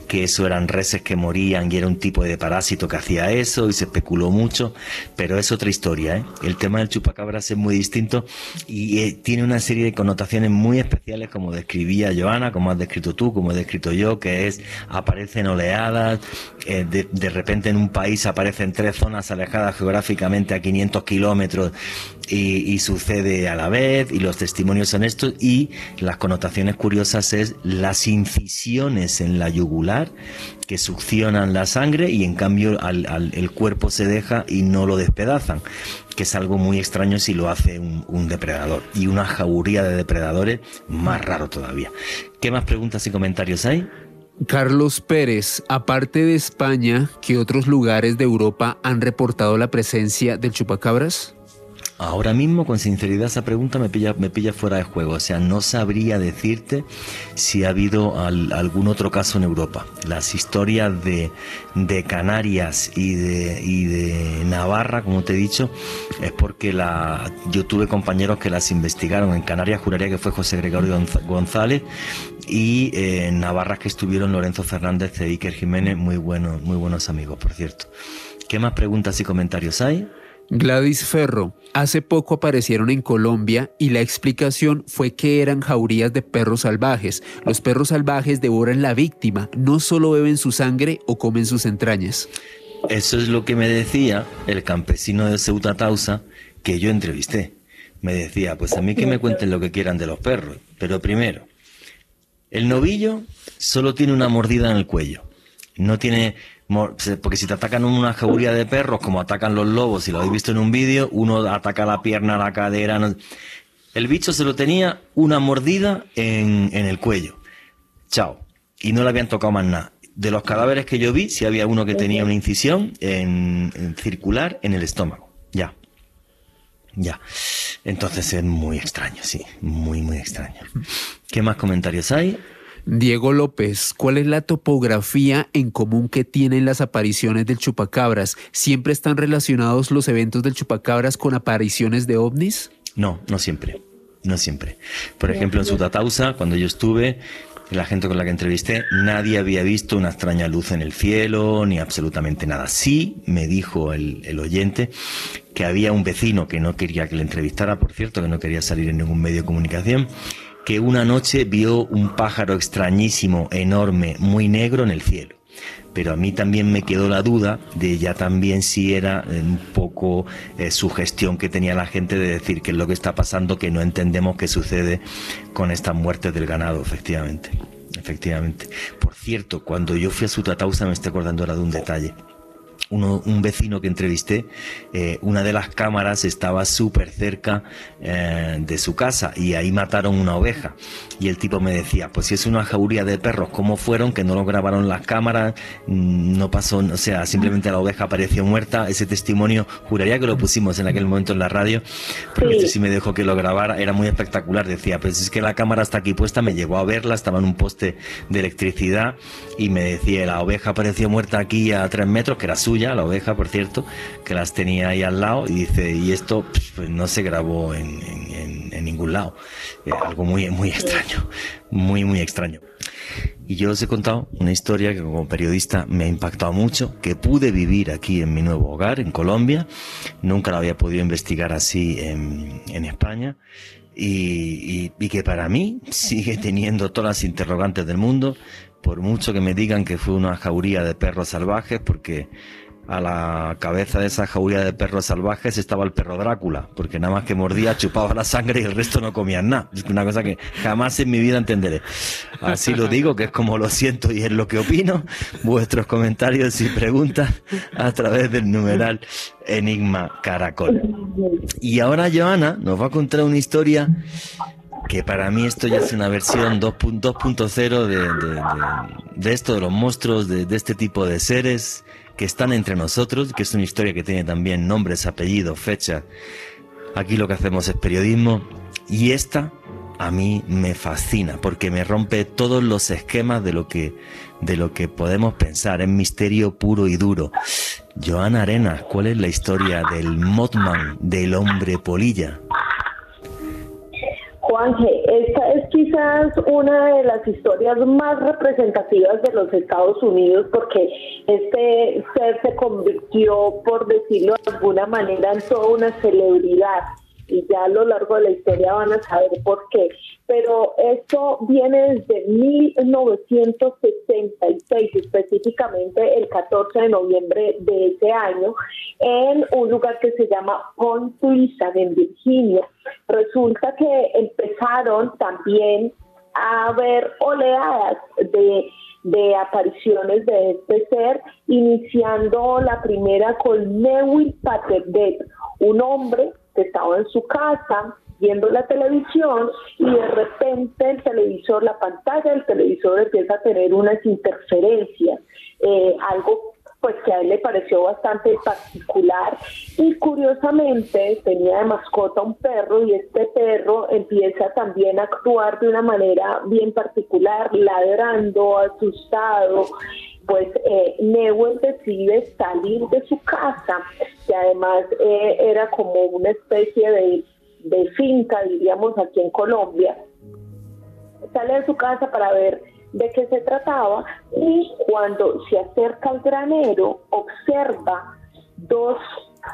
que eso eran reses que morían y era un tipo de parásito que hacía eso y se especuló mucho, pero es otra historia. ¿eh? El tema del chupacabras es muy distinto y eh, tiene una serie de connotaciones muy especiales como describía Joana, como has descrito tú, como he descrito yo, que es aparecen oleadas, eh, de, de, repente en un país aparecen tres zonas alejadas geográficamente a 500 kilómetros y, sucede a la vez y los testimonios son estos y las connotaciones curiosas es las incisiones en la yugular que succionan la sangre y en cambio al, el cuerpo se deja y no lo despedazan, que es algo muy extraño si lo hace un, un depredador. Y una jauría de depredadores más raro todavía. ¿Qué más preguntas y comentarios hay? Carlos Pérez, aparte de España, ¿qué otros lugares de Europa han reportado la presencia del chupacabras? Ahora mismo, con sinceridad, esa pregunta me pilla, me pilla fuera de juego. O sea, no sabría decirte si ha habido al, algún otro caso en Europa. Las historias de, de Canarias y de, y de, Navarra, como te he dicho, es porque la, yo tuve compañeros que las investigaron. En Canarias juraría que fue José Gregorio González y eh, en Navarra que estuvieron Lorenzo Fernández y Iker Jiménez, muy buenos, muy buenos amigos, por cierto. ¿Qué más preguntas y comentarios hay? Gladys Ferro, hace poco aparecieron en Colombia y la explicación fue que eran jaurías de perros salvajes. Los perros salvajes devoran la víctima, no solo beben su sangre o comen sus entrañas. Eso es lo que me decía el campesino de Ceuta Tausa que yo entrevisté. Me decía, pues a mí que me cuenten lo que quieran de los perros, pero primero, el novillo solo tiene una mordida en el cuello. No tiene porque si te atacan una jauría de perros, como atacan los lobos, si lo habéis visto en un vídeo, uno ataca la pierna, la cadera. El bicho se lo tenía una mordida en, el cuello. Chao. Y no le habían tocado más nada. De los cadáveres que yo vi, sí había uno que tenía una incisión circular en el estómago. Ya. Ya. Entonces es muy extraño, sí. Muy, muy extraño. ¿Qué más comentarios hay? Diego López, ¿cuál es la topografía en común que tienen las apariciones del chupacabras? ¿Siempre están relacionados los eventos del chupacabras con apariciones de ovnis? No, no siempre. No siempre. Por ejemplo, en Sutatausa, cuando yo estuve, la gente con la que entrevisté, nadie había visto una extraña luz en el cielo, ni absolutamente nada. Sí, me dijo el, el, oyente que había un vecino que no quería que le entrevistara, por cierto, que no quería salir en ningún medio de comunicación, que una noche vio un pájaro extrañísimo, enorme, muy negro en el cielo. Pero a mí también me quedó la duda de ya también si era un poco eh, su gestión que tenía la gente de decir que es lo que está pasando, que no entendemos qué sucede con estas muertes del ganado, efectivamente. Efectivamente. Por cierto, cuando yo fui a Sutatausa me estoy acordando ahora de un detalle uno, un vecino que entrevisté, eh, una de las cámaras estaba súper cerca eh, de su casa y ahí mataron una oveja. Y el tipo me decía, pues si es una jauría de perros, ¿cómo fueron? Que no lo grabaron las cámaras, mm, no pasó, o sea, simplemente la oveja apareció muerta. Ese testimonio, juraría que lo pusimos en aquel momento en la radio, pero sí. este sí me dejó que lo grabara, era muy espectacular. Decía, pues es que la cámara está aquí puesta, me llegó a verla, estaba en un poste de electricidad y me decía, la oveja apareció muerta aquí a tres metros, que era suya, la oveja, por cierto, que las tenía ahí al lado y dice, y esto pues, no se grabó en, ningún lado. Eh, algo muy, muy extraño, muy, muy extraño. Y yo os he contado una historia que como periodista me ha impactado mucho, que pude vivir aquí en mi nuevo hogar, en Colombia. Nunca lo había podido investigar así en, España. Y, que para mí sigue teniendo todas las interrogantes del mundo, por mucho que me digan que fue una jauría de perros salvajes, porque a la cabeza de esa jauría de perros salvajes estaba el perro Drácula, porque nada más que mordía, chupaba la sangre y el resto no comían nada. Es una cosa que jamás en mi vida entenderé. Así lo digo, que es como lo siento y es lo que opino. Vuestros comentarios y preguntas a través del numeral Enigma Caracol. Y ahora Joana nos va a contar una historia que para mí esto ya es una versión 2.0 de, esto, de los monstruos, de, este tipo de seres que están entre nosotros, que es una historia que tiene también nombres, apellidos, fecha. Aquí lo que hacemos es periodismo y esta a mí me fascina porque me rompe todos los esquemas de lo que de lo que podemos pensar, es misterio puro y duro. Joana Arenas, ¿cuál es la historia del Mothman, del hombre polilla? Juanje, esta es quizás una de las historias más representativas de los Estados Unidos porque este ser se convirtió, por decirlo de alguna manera, en toda una celebridad y ya a lo largo de la historia van a saber por qué. Pero esto viene desde 1966, específicamente el 14 de noviembre de ese año, en un lugar que se llama Point en Virginia. Resulta que empezaron también a haber oleadas de de apariciones de este ser, iniciando la primera con Neville Paterdet, un hombre que estaba en su casa viendo la televisión y de repente el televisor, la pantalla del televisor empieza a tener unas interferencias, eh, algo pues que a él le pareció bastante particular y curiosamente tenía de mascota un perro y este perro empieza también a actuar de una manera bien particular, ladrando, asustado, pues eh, Newell decide salir de su casa, que además eh, era como una especie de, de finca, diríamos aquí en Colombia. Sale de su casa para ver de qué se trataba y cuando se acerca al granero observa dos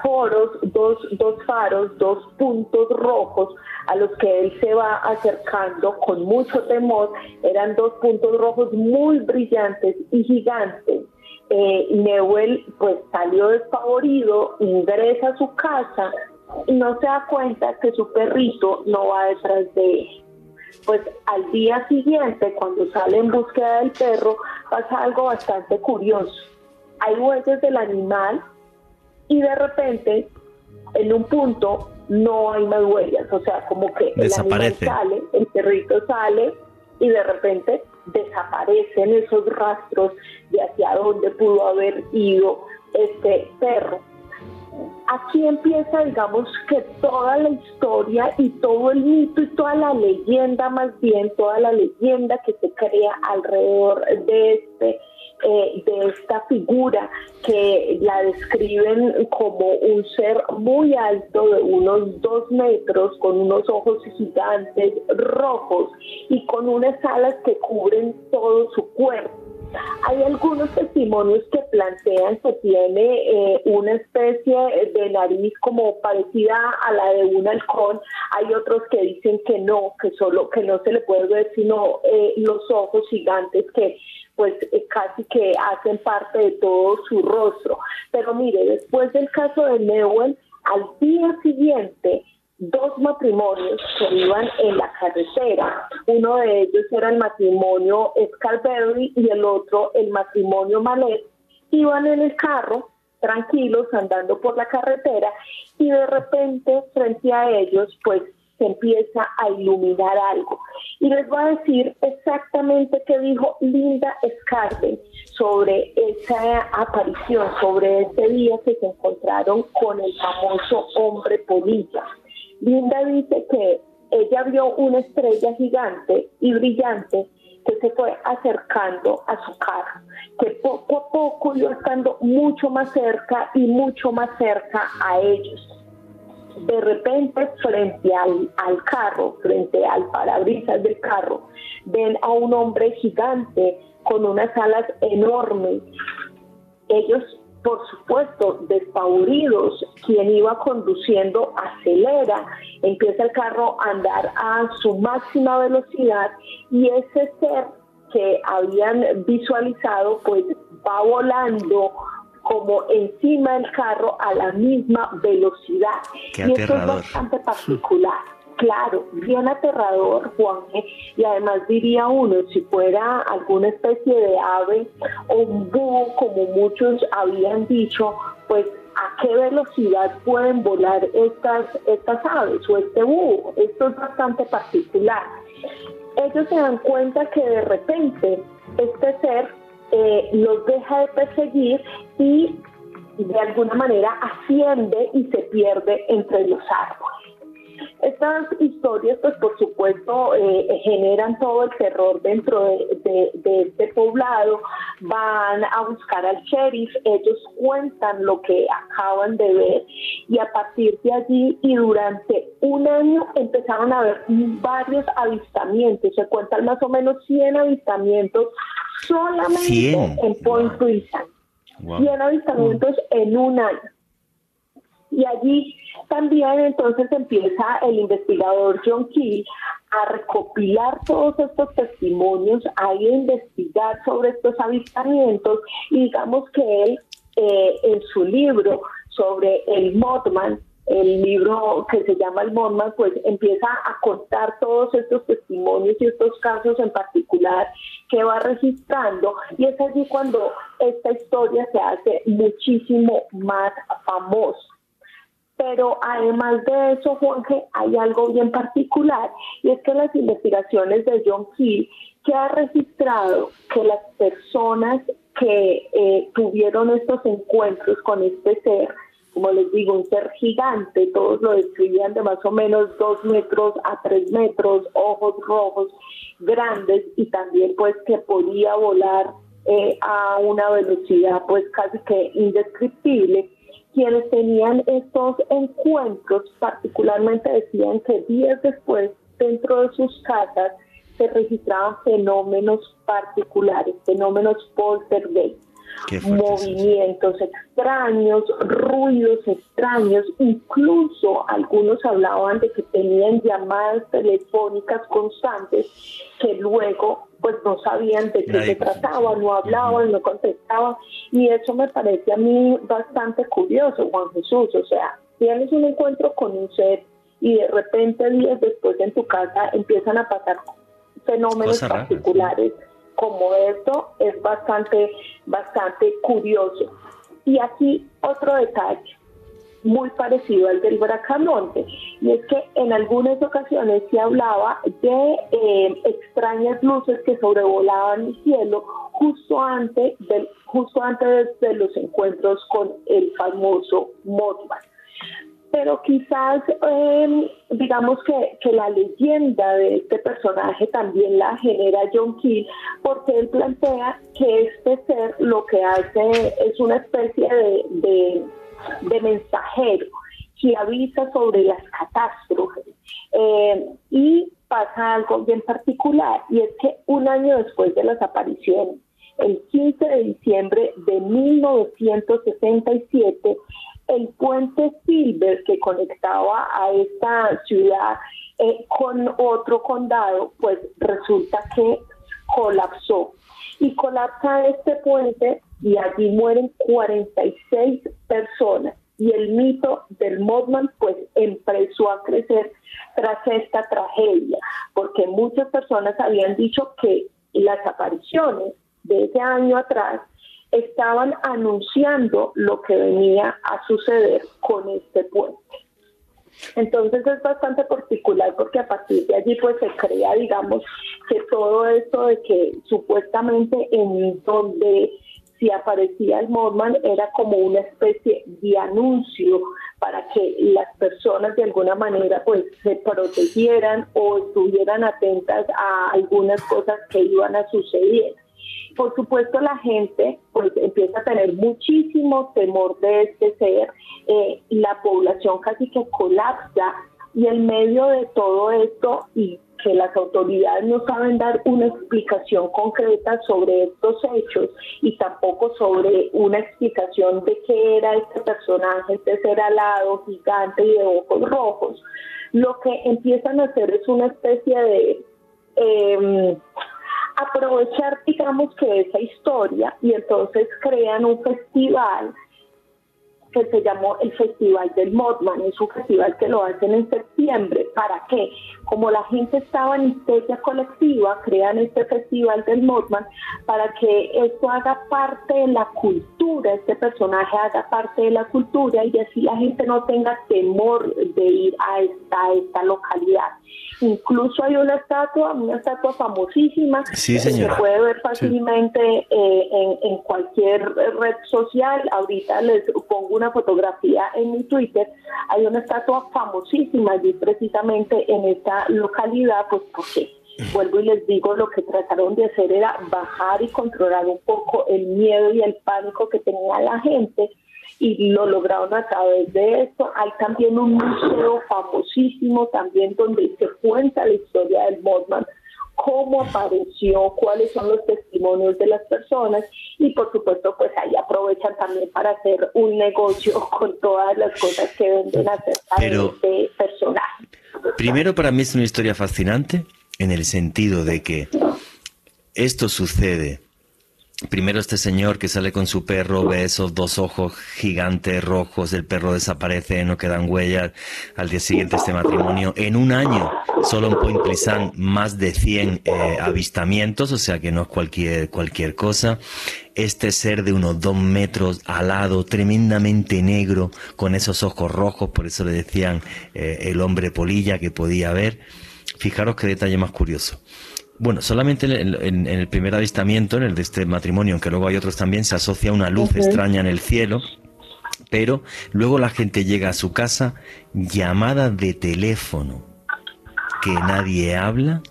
foros, dos, dos faros, dos puntos rojos a los que él se va acercando con mucho temor. Eran dos puntos rojos muy brillantes y gigantes. Eh, Newell pues salió despavorido, ingresa a su casa y no se da cuenta que su perrito no va detrás de él. Pues al día siguiente, cuando sale en búsqueda del perro, pasa algo bastante curioso. Hay huellas del animal y de repente en un punto no hay más huellas, o sea, como que el animal sale, el perrito sale y de repente desaparecen esos rastros de hacia dónde pudo haber ido este perro. Aquí empieza, digamos, que toda la historia y todo el mito y toda la leyenda, más bien toda la leyenda que se crea alrededor de este eh, de esta figura que la describen como un ser muy alto de unos dos metros con unos ojos gigantes rojos y con unas alas que cubren todo su cuerpo. Hay algunos testimonios que plantean que tiene eh, una especie de nariz como parecida a la de un halcón. Hay otros que dicen que no, que solo que no se le puede ver sino eh, los ojos gigantes que pues eh, casi que hacen parte de todo su rostro. Pero mire, después del caso de Newell, al día siguiente, dos matrimonios que iban en la carretera. Uno de ellos era el matrimonio Scarberry y el otro el matrimonio Malet. Iban en el carro, tranquilos, andando por la carretera y de repente frente a ellos, pues se empieza a iluminar algo. Y les voy a decir exactamente qué dijo Linda Scarden sobre esa aparición, sobre ese día que se encontraron con el famoso hombre polilla. Linda dice que ella vio una estrella gigante y brillante que se fue acercando a su carro, que poco a poco iba estando mucho más cerca y mucho más cerca a ellos de repente frente al, al carro, frente al parabrisas del carro, ven a un hombre gigante con unas alas enormes. Ellos, por supuesto, despavoridos, quien iba conduciendo acelera, empieza el carro a andar a su máxima velocidad y ese ser que habían visualizado pues va volando como encima del carro a la misma velocidad. y esto es bastante particular. Claro, bien aterrador, Juan, y además diría uno, si fuera alguna especie de ave o un búho, como muchos habían dicho, pues a qué velocidad pueden volar estas, estas aves o este búho. Esto es bastante particular. Ellos se dan cuenta que de repente este ser eh, los deja de perseguir y de alguna manera asciende y se pierde entre los árboles. Estas historias, pues por supuesto, eh, generan todo el terror dentro de, este poblado, van a buscar al sheriff, ellos cuentan lo que acaban de ver y a partir de allí y durante un año empezaron a haber varios avistamientos, se cuentan más o menos 100 avistamientos solamente en Point wow. 100 avistamientos en un año. Y allí también entonces empieza el investigador John Key a recopilar todos estos testimonios, a investigar sobre estos avistamientos y digamos que él eh, en su libro sobre el Mothman, el libro que se llama El Mothman, pues empieza a contar todos estos testimonios y estos casos en particular que va registrando y es allí cuando esta historia se hace muchísimo más famosa. Pero además de eso, Juanje, hay algo bien particular y es que las investigaciones de John Keel que ha registrado que las personas que eh, tuvieron estos encuentros con este ser, como les digo, un ser gigante, todos lo describían de más o menos dos metros a tres metros, ojos rojos, grandes y también pues que podía volar eh, a una velocidad pues casi que indescriptible quienes tenían estos encuentros particularmente decían que días después dentro de sus casas se registraban fenómenos particulares, fenómenos poltergeist movimientos extraños, ruidos extraños, incluso algunos hablaban de que tenían llamadas telefónicas constantes que luego pues no sabían de qué se trataba, no hablaban, no contestaban. Y eso me parece a mí bastante curioso, Juan Jesús, o sea, tienes un encuentro con un ser y de repente días después en tu casa empiezan a pasar fenómenos particulares como esto es bastante, bastante curioso. Y aquí otro detalle muy parecido al del Bracamonte, y es que en algunas ocasiones se hablaba de eh, extrañas luces que sobrevolaban el cielo justo antes, del, justo antes de los encuentros con el famoso Mothman pero quizás em, digamos que, que, la leyenda de este personaje también la genera John Keel porque él plantea que este ser lo que hace es una especie de, de, mensajero que avisa sobre las catástrofes. Em, y pasa algo bien particular y es que un año después de las apariciones el 15 de diciembre de 1967 el puente Silver que conectaba a esta ciudad eh, con otro condado, pues resulta que colapsó. Y colapsa este puente y allí mueren 46 personas. Y el mito del Mothman pues empezó a crecer tras esta tragedia, porque muchas personas habían dicho que las apariciones de ese año atrás estaban anunciando lo que venía a suceder con este puente. Entonces es bastante particular porque a partir de allí pues se crea, digamos, que todo esto de que supuestamente en donde si aparecía el Mothman era como una especie de anuncio para que las personas de alguna manera pues se protegieran o estuvieran atentas a algunas cosas que iban a suceder por supuesto la gente pues empieza a tener muchísimo temor de este ser, eh, la población casi que colapsa y en medio de todo esto y que las autoridades no saben dar una explicación concreta sobre estos hechos y tampoco sobre una explicación de qué era este personaje, este ser alado, gigante y de ojos rojos, lo que empiezan a hacer es una especie de... Eh, aprovechar, digamos que esa historia y entonces crean un festival que se llamó el Festival del Mothman. Es un festival que lo hacen en septiembre. ¿Para qué? Como la gente estaba en histeria colectiva, crean este Festival del Mothman para que esto haga parte de la cultura, este personaje haga parte de la cultura y así la gente no tenga temor de ir a esta, esta localidad. Incluso hay una estatua, una estatua famosísima que se puede ver fácilmente eh, en, en cualquier red social. Ahorita les pongo una fotografía en mi Twitter, hay una estatua famosísima allí precisamente en esta localidad, pues porque vuelvo y les digo, lo que trataron de hacer era bajar y controlar un poco el miedo y el pánico que tenía la gente y lo lograron a través de esto. Hay también un museo famosísimo también donde se cuenta la historia del Mothman cómo apareció, cuáles son los testimonios de las personas y por supuesto pues ahí aprovechan también para hacer un negocio con todas las cosas que venden acerca Pero, de este personaje. Primero para mí es una historia fascinante en el sentido de que esto sucede Primero este señor que sale con su perro, ve esos dos ojos gigantes rojos, el perro desaparece, no quedan huellas. Al día siguiente este matrimonio. En un año, solo en Point más de 100 eh, avistamientos, o sea que no es cualquier, cualquier cosa. Este ser de unos dos metros, alado, tremendamente negro, con esos ojos rojos, por eso le decían eh, el hombre polilla que podía ver. Fijaros qué detalle más curioso. Bueno, solamente en, el primer avistamiento, en el de este matrimonio, aunque luego hay otros también, se asocia una luz extraña en el cielo, pero luego la gente llega a su casa, llamada de teléfono, que nadie habla,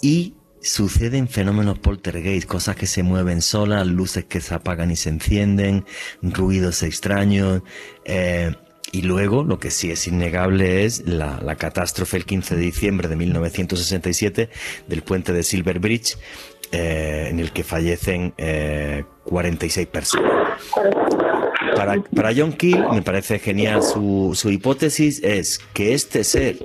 y suceden fenómenos poltergeist, cosas que se mueven solas, luces que se apagan y se encienden, ruidos extraños, eh, y luego, lo que sí es innegable es la, catástrofe el 15 de diciembre de 1967 del puente de Silver Bridge, eh, en el que fallecen 46 eh, personas. Para, para, John Keel me parece genial su, su hipótesis, es que este ser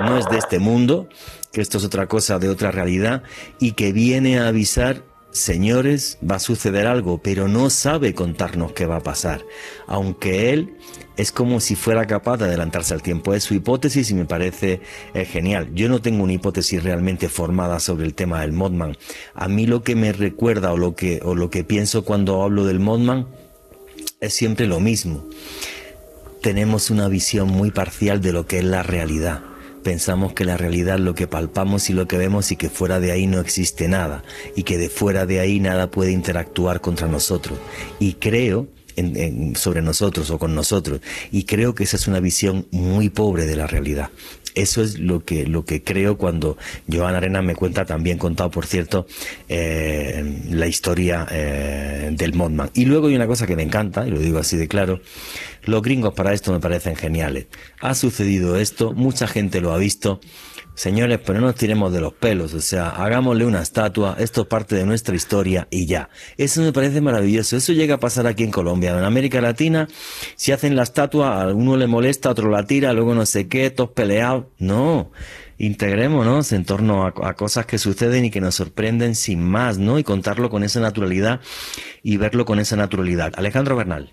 no es de este mundo, que esto es otra cosa de otra realidad y que viene a avisar señores, va a suceder algo, pero no sabe contarnos qué va a pasar, aunque él es como si fuera capaz de adelantarse al tiempo. Es su hipótesis y me parece eh, genial. Yo no tengo una hipótesis realmente formada sobre el tema del Modman. A mí lo que me recuerda o lo que, o lo que pienso cuando hablo del Modman es siempre lo mismo. Tenemos una visión muy parcial de lo que es la realidad. Pensamos que la realidad lo que palpamos y lo que vemos y que fuera de ahí no existe nada y que de fuera de ahí nada puede interactuar contra nosotros. Y creo sobre nosotros o con nosotros. Y creo que esa es una visión muy pobre de la realidad. Eso es lo que, lo que creo cuando Joan Arena me cuenta, también contado por cierto, eh, la historia eh, del Modman. Y luego hay una cosa que me encanta, y lo digo así de claro, los gringos para esto me parecen geniales. Ha sucedido esto, mucha gente lo ha visto, Señores, pero no nos tiremos de los pelos, o sea, hagámosle una estatua, esto es parte de nuestra historia y ya. Eso me parece maravilloso, eso llega a pasar aquí en Colombia, en América Latina, si hacen la estatua, a uno le molesta, a otro la tira, luego no sé qué, todos peleados, no, integrémonos en torno a, cosas que suceden y que nos sorprenden sin más, ¿no? Y contarlo con esa naturalidad y verlo con esa naturalidad. Alejandro Bernal.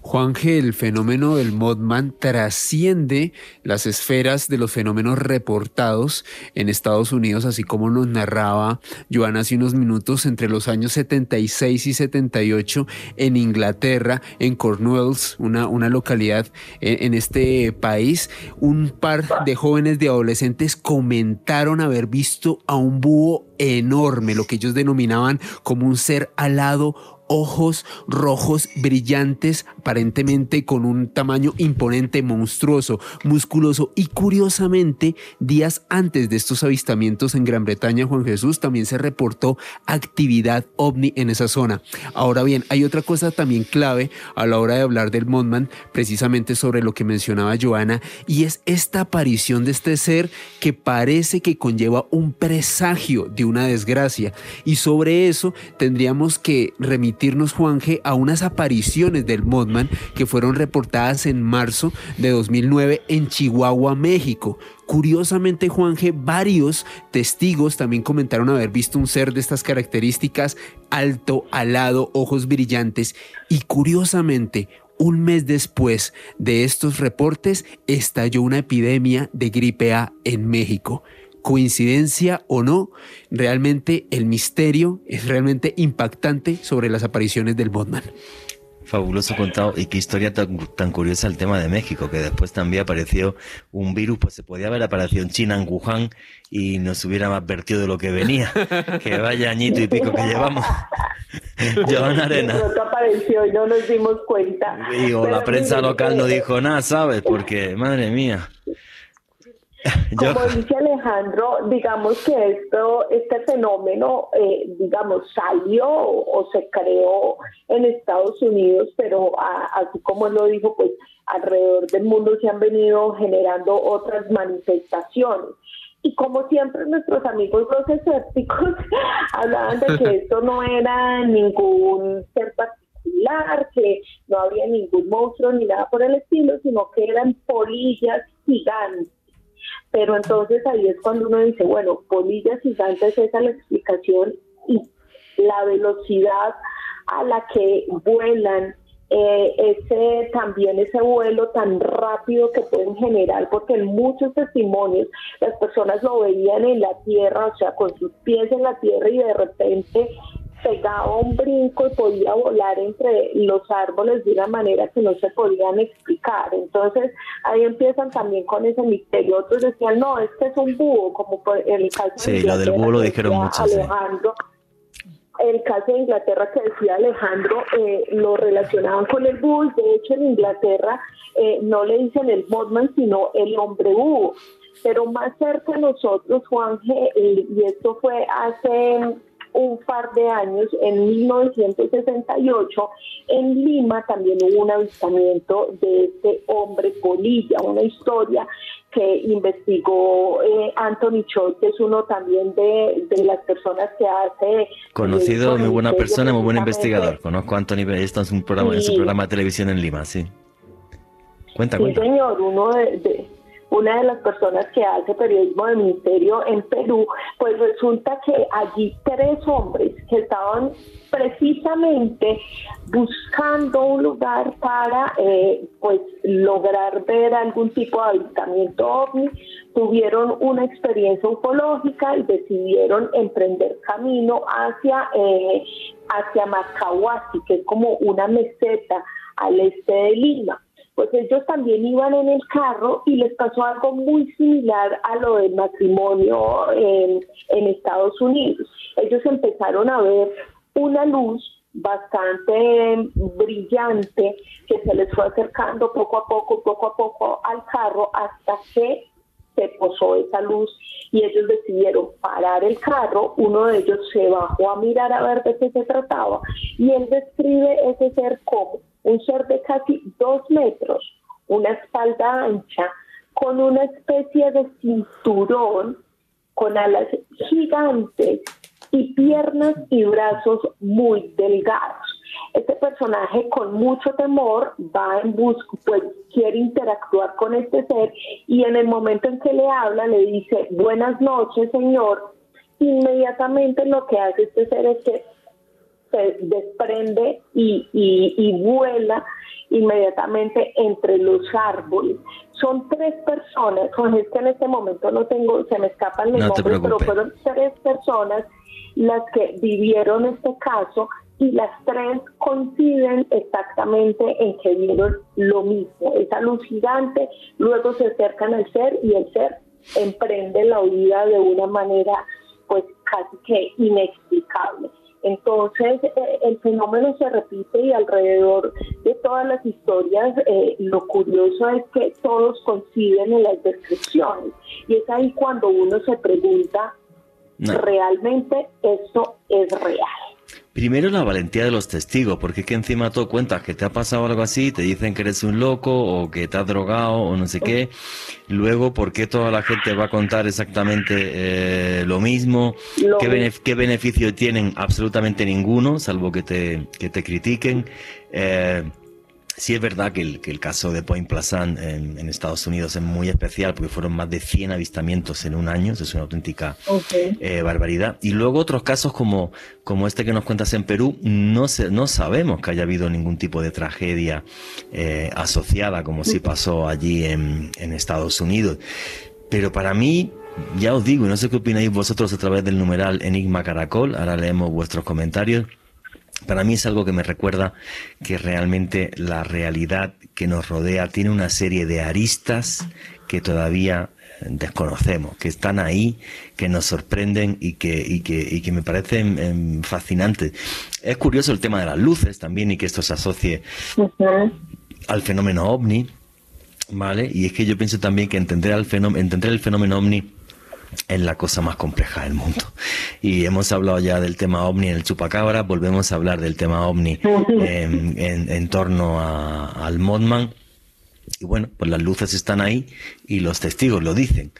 Juan G, el fenómeno del Modman trasciende las esferas de los fenómenos reportados en Estados Unidos, así como nos narraba Joan hace unos minutos entre los años 76 y 78 en Inglaterra, en Cornwalls, una, una localidad en, en este país, un par de jóvenes de adolescentes comentaron haber visto a un búho enorme, lo que ellos denominaban como un ser alado ojos rojos brillantes, aparentemente con un tamaño imponente, monstruoso, musculoso y curiosamente días antes de estos avistamientos en Gran Bretaña, Juan Jesús, también se reportó actividad ovni en esa zona. Ahora bien, hay otra cosa también clave a la hora de hablar del Mothman, precisamente sobre lo que mencionaba Joana, y es esta aparición de este ser que parece que conlleva un presagio de una desgracia. Y sobre eso tendríamos que remitir remitirnos, Juanje, a unas apariciones del Mothman que fueron reportadas en marzo de 2009 en Chihuahua, México. Curiosamente, Juanje, varios testigos también comentaron haber visto un ser de estas características, alto, alado, ojos brillantes y curiosamente, un mes después de estos reportes, estalló una epidemia de gripe A en México coincidencia o no, realmente el misterio es realmente impactante sobre las apariciones del Botman. Fabuloso contado y qué historia tan, tan, curiosa el tema de México, que después también apareció un virus, pues se podía haber aparecido en China, en Wuhan, y nos hubiera advertido de lo que venía. que vaya añito y pico que llevamos. Joan Arena. apareció y no nos dimos cuenta. Digo, la prensa local no dijo nada, ¿sabes? Porque, madre mía. Como dice Alejandro, digamos que esto, este fenómeno, eh, digamos, salió o, se creó en Estados Unidos, pero así como él lo dijo, pues alrededor del mundo se han venido generando otras manifestaciones. Y como siempre nuestros amigos los escépticos hablaban de que esto no era ningún ser particular, que no había ningún monstruo ni nada por el estilo, sino que eran polillas gigantes pero entonces ahí es cuando uno dice, bueno, polillas gigantes, esa es la explicación y la velocidad a la que vuelan, eh, ese también ese vuelo tan rápido que pueden generar, porque en muchos testimonios las personas lo veían en la tierra, o sea, con sus pies en la tierra y de repente pegaba un brinco y podía volar entre los árboles de una manera que no se podían explicar. Entonces ahí empiezan también con ese misterio. Otros decían, no, este es un búho, como el caso sí, lo del búho lo dijeron muchos. Alejandro. El caso de Inglaterra que decía Alejandro eh, lo relacionaban con el búho. De hecho, en Inglaterra eh, no le dicen el Botman, sino el hombre búho pero más cerca de nosotros, Juan G., y esto fue hace un par de años, en 1968, en Lima también hubo un avistamiento de este hombre polilla, una historia que investigó eh, Anthony Choi, que es uno también de, las personas que hace... Conocido, muy buena persona, muy buen investigador. Conozco a Anthony, esto es un programa, es un programa de televisión en Lima, sí. Cuenta, sí, señor, uno de una de las personas que hace periodismo de ministerio en Perú, pues resulta que allí tres hombres que estaban precisamente buscando un lugar para eh, pues lograr ver algún tipo de avistamiento ovni, tuvieron una experiencia ufológica y decidieron emprender camino hacia, eh, hacia Macahuasi, que es como una meseta al este de Lima pues ellos también iban en el carro y les pasó algo muy similar a lo del matrimonio en, Estados Unidos. Ellos empezaron a ver una luz bastante brillante que se les fue acercando poco a poco, poco a poco al carro hasta que se posó esa luz y ellos decidieron parar el carro, uno de ellos se bajó a mirar a ver de qué se trataba y él describe ese ser como un ser de casi dos metros, una espalda ancha, con una especie de cinturón, con alas gigantes y piernas y brazos muy delgados. Este personaje con mucho temor va en busca, pues quiere interactuar con este ser y en el momento en que le habla le dice buenas noches señor. Inmediatamente lo que hace este ser es que se desprende y, vuela inmediatamente entre los árboles. Son tres personas, con es que en este momento no tengo, se me escapan los nombres, pero fueron tres personas las que vivieron este caso y las tres coinciden exactamente en que vieron lo mismo, esa luz gigante, luego se acercan al ser y el ser emprende la huida de una manera pues casi que inexplicable. Entonces, eh, el fenómeno se repite y alrededor de todas las historias, eh, lo curioso es que todos coinciden en las descripciones. Y es ahí cuando uno se pregunta, ¿realmente esto es real? Primero la valentía de los testigos, porque es que encima tú cuentas que te ha pasado algo así, te dicen que eres un loco o que te has drogado o no sé qué. Luego, ¿por qué toda la gente va a contar exactamente eh, lo mismo? ¿Qué, beneficio tienen? Absolutamente ninguno, salvo que te, que te critiquen. Eh, Sí es verdad que el, que el caso de Point Pleasant en, Estados Unidos es muy especial porque fueron más de 100 avistamientos en un año, eso es una auténtica eh, barbaridad. Y luego otros casos como, como este que nos cuentas en Perú, no, se, no sabemos que haya habido ningún tipo de tragedia eh, asociada como si pasó allí en, en Estados Unidos. Pero para mí, ya os digo, y no sé qué opináis vosotros a través del numeral Enigma Caracol, ahora leemos vuestros comentarios para mí es algo que me recuerda que realmente la realidad que nos rodea tiene una serie de aristas que todavía eh, desconocemos, que están ahí, que nos sorprenden y que, y que, y que me parecen em, fascinantes. Es curioso el tema de las luces también y que esto se asocie al fenómeno ovni, ¿vale? Y es que yo pienso también que entender, al fenómeno, entender el fenómeno ovni es la cosa más compleja del mundo. Y hemos hablado ya del tema ovni en el chupacabra, volvemos a hablar del tema ovni en, torno al Modman. Y bueno, pues las luces están ahí y los testigos lo dicen.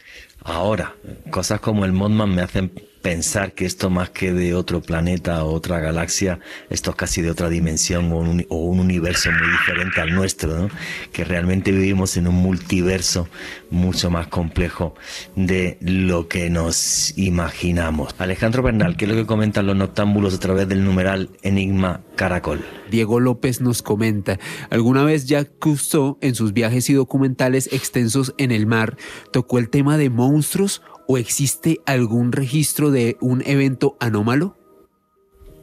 Ahora, cosas como el Modman me hacen pensar que esto más que de otro planeta o otra galaxia, esto es casi de otra dimensión o un, universo muy diferente al nuestro, ¿no? que realmente vivimos en un multiverso mucho más complejo de lo que nos imaginamos. Alejandro Bernal, ¿qué es lo que comentan los noctámbulos a través del numeral Enigma Caracol? Diego López nos comenta, alguna vez Jacques Cousteau en sus viajes y documentales extensos en el mar tocó el tema de monstruos o existe algún registro de un evento anómalo?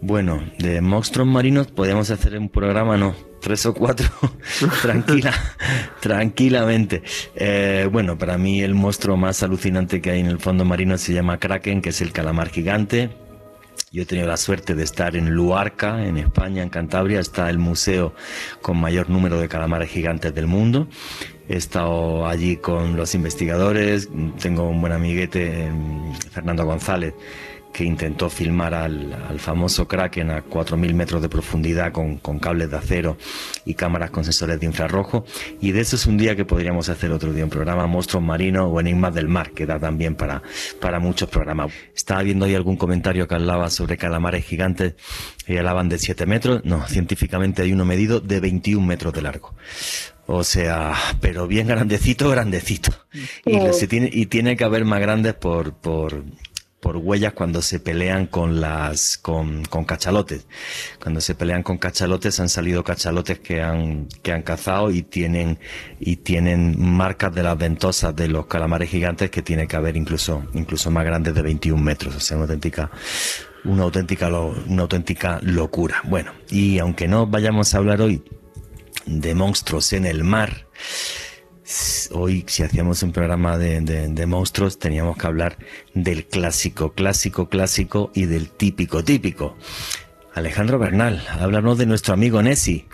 Bueno, de monstruos marinos podemos hacer un programa, no, tres o cuatro, tranquila, tranquilamente. Eh, bueno, para mí el monstruo más alucinante que hay en el fondo marino se llama Kraken, que es el calamar gigante. Yo he tenido la suerte de estar en Luarca, en España, en Cantabria, está el museo con mayor número de calamares gigantes del mundo. He estado allí con los investigadores, tengo un buen amiguete, Fernando González, que intentó filmar al, famoso Kraken a 4.000 metros de profundidad con, cables de acero y cámaras con sensores de infrarrojo. Y de eso es un día que podríamos hacer otro día, un programa Monstruos Marinos o Enigmas del Mar, que da también para, para muchos programas. Estaba viendo ahí algún comentario que hablaba sobre calamares gigantes y hablaban de 7 metros. No, científicamente hay uno medido de 21 metros de largo. O sea, pero bien grandecito, grandecito. Y, tiene, y tiene que haber más grandes por, por, por huellas cuando se pelean con las con, con, cachalotes. Cuando se pelean con cachalotes han salido cachalotes que han que han cazado y tienen y tienen marcas de las ventosas de los calamares gigantes que tiene que haber incluso incluso más grandes de 21 metros, o sea, una auténtica una auténtica una auténtica locura. Bueno, y aunque no vayamos a hablar hoy de monstruos en el mar. Hoy, si hacíamos un programa de, monstruos, teníamos que hablar del clásico, clásico, clásico y del típico, típico. Alejandro Bernal, háblanos de nuestro amigo Nessie.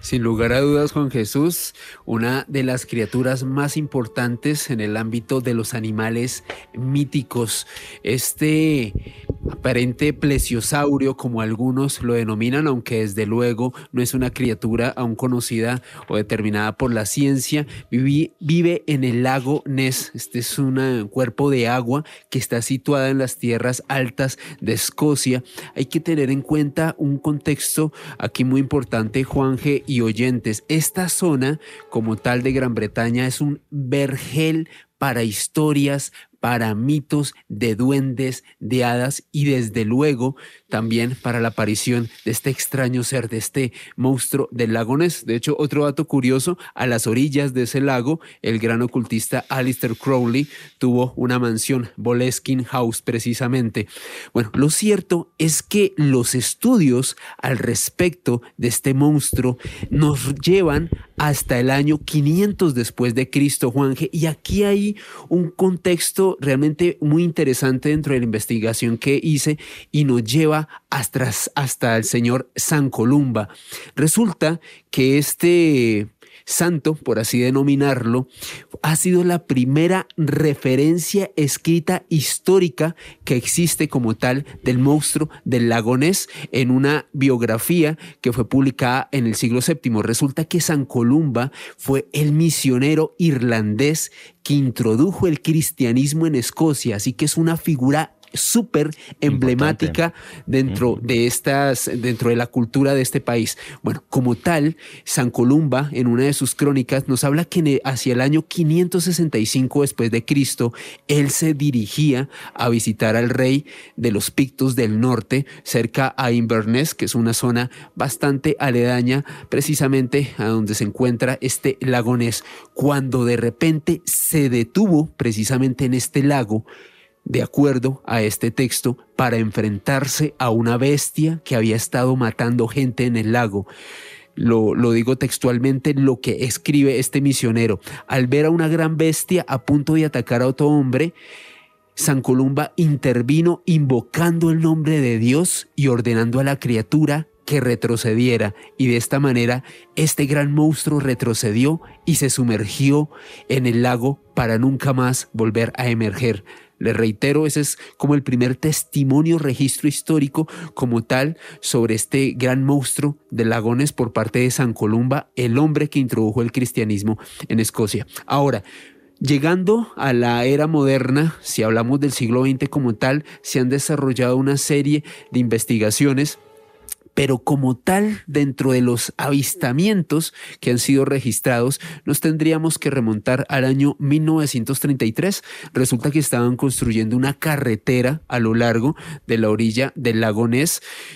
Sin lugar a dudas, Juan Jesús, una de las criaturas más importantes en el ámbito de los animales míticos. Este aparente plesiosaurio, como algunos lo denominan, aunque desde luego no es una criatura aún conocida o determinada por la ciencia, vive, en el lago Ness. Este es un cuerpo de agua que está situada en las tierras altas de Escocia. Hay que tener en cuenta un contexto aquí muy importante, Juanje y oyentes. Esta zona, como tal de Gran Bretaña, es un vergel para historias, para mitos de duendes, de hadas y desde luego también para la aparición de este extraño ser, de este monstruo del lago Ness. De hecho, otro dato curioso, a las orillas de ese lago, el gran ocultista Alistair Crowley tuvo una mansión, Boleskin House precisamente. Bueno, lo cierto es que los estudios al respecto de este monstruo nos llevan hasta el año 500 después de Cristo, Juanje, y aquí hay un contexto realmente muy interesante dentro de la investigación que hice y nos lleva hasta, hasta el señor San Columba. Resulta que este santo, por así denominarlo, ha sido la primera referencia escrita histórica que existe como tal del monstruo del lago Ness en una biografía que fue publicada en el siglo VII. Resulta que San Columba fue el misionero irlandés que introdujo el cristianismo en Escocia, así que es una figura súper emblemática dentro de estas, dentro de la cultura de este país. Bueno, como tal, San Columba, en una de sus crónicas, nos habla que hacia el año 565 después de Cristo, él se dirigía a visitar al rey de los Pictos del norte, cerca a Inverness, que es una zona bastante aledaña, precisamente a donde se encuentra este lagonés, cuando de repente se detuvo precisamente en este lago de acuerdo a este texto, para enfrentarse a una bestia que había estado matando gente en el lago. Lo, digo textualmente, lo que escribe este misionero. Al ver a una gran bestia a punto de atacar a otro hombre, San Columba intervino invocando el nombre de Dios y ordenando a la criatura que retrocediera y de esta manera este gran monstruo retrocedió y se sumergió en el lago para nunca más volver a emerger. Le reitero, ese es como el primer testimonio, registro histórico como tal sobre este gran monstruo de lagones por parte de San Columba, el hombre que introdujo el cristianismo en Escocia. Ahora, Llegando a la era moderna, si hablamos del siglo XX como tal, se han desarrollado una serie de investigaciones pero como tal, dentro de los avistamientos que han sido registrados, nos tendríamos que remontar al año 1933. Resulta que estaban construyendo una carretera a lo largo de la orilla del lago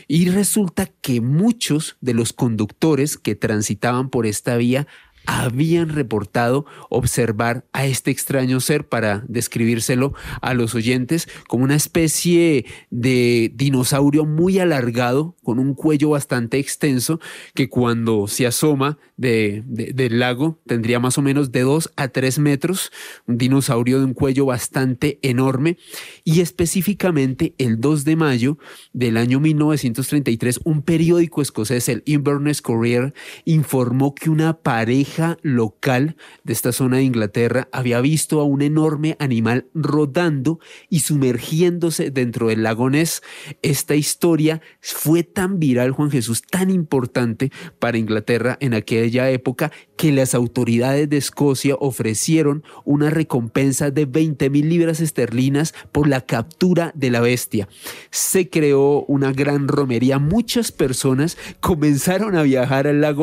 y resulta que muchos de los conductores que transitaban por esta vía habían reportado observar a este extraño ser para describírselo a los oyentes como una especie de dinosaurio muy alargado con un cuello bastante extenso que cuando se asoma de, del lago tendría más o menos de 2 a 3 metros, un dinosaurio de un cuello bastante enorme y específicamente el 2 de mayo del año 1933 un periódico escocés, el Inverness Courier, informó que una pareja local de esta zona de Inglaterra había visto a un enorme animal rodando y sumergiéndose dentro del lago Ness. Esta historia fue tan viral, Juan Jesús, tan importante para Inglaterra en aquella época que las autoridades de Escocia ofrecieron una recompensa de 20 mil libras esterlinas por la captura de la bestia. Se creó una gran romería. Muchas personas comenzaron a viajar al lago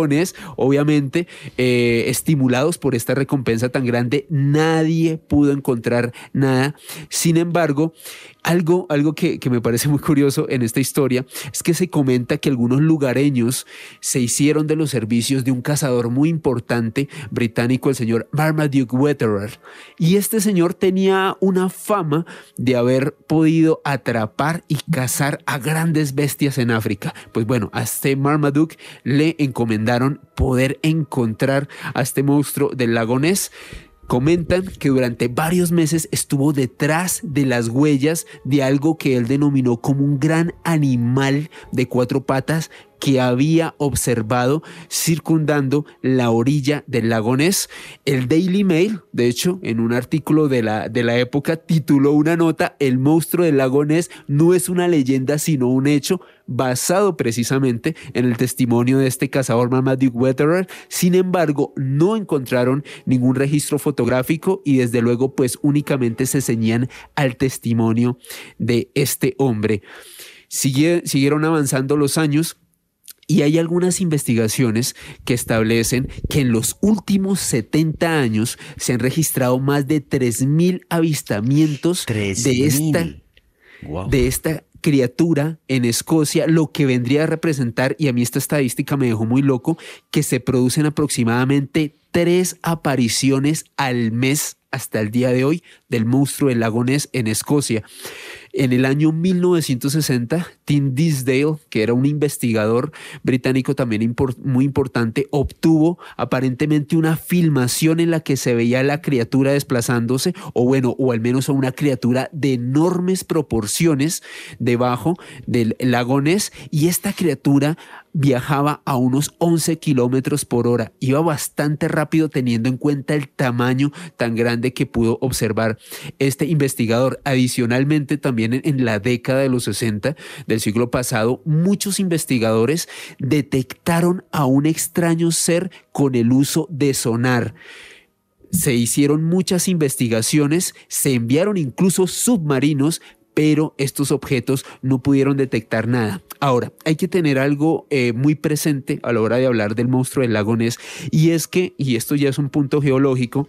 obviamente. Eh, estimulados por esta recompensa tan grande, nadie pudo encontrar nada. Sin embargo, algo, algo que, que, me parece muy curioso en esta historia es que se comenta que algunos lugareños se hicieron de los servicios de un cazador muy importante británico, el señor Marmaduke Wetterer. Y este señor tenía una fama de haber podido atrapar y cazar a grandes bestias en África. Pues bueno, a este Marmaduke le encomendaron poder encontrar a este monstruo del lago Ness. Comentan que durante varios meses estuvo detrás de las huellas de algo que él denominó como un gran animal de cuatro patas que había observado circundando la orilla del lago Ness. El Daily Mail, de hecho, en un artículo de la, de la época, tituló una nota, El monstruo del lago Ness no es una leyenda, sino un hecho basado precisamente en el testimonio de este cazador Marmaduke Wetterer. Sin embargo, no encontraron ningún registro fotográfico y desde luego pues únicamente se ceñían al testimonio de este hombre. siguieron avanzando los años y hay algunas investigaciones que establecen que en los últimos 70 años se han registrado más de 3.000 avistamientos de esta, de esta criatura en Escocia, lo que vendría a representar, y a mí esta estadística me dejó muy loco, que se producen aproximadamente tres apariciones al mes hasta el día de hoy del monstruo del lago Ness en Escocia. En el año 1960, Tim Disdale, que era un investigador británico también muy importante, obtuvo aparentemente una filmación en la que se veía la criatura desplazándose, o bueno, o al menos a una criatura de enormes proporciones debajo del lago Ness, y esta criatura viajaba a unos 11 kilómetros por hora. Iba bastante rápido teniendo en cuenta el tamaño tan grande que pudo observar este investigador. Adicionalmente, también en, la década de los 60 del siglo pasado, muchos investigadores detectaron a un extraño ser con el uso de sonar se hicieron muchas investigaciones, se enviaron incluso submarinos pero estos objetos no pudieron detectar nada. Ahora, hay que tener algo eh, muy presente a la hora de hablar del monstruo del lago Ness, y es que, y esto ya es un punto geológico,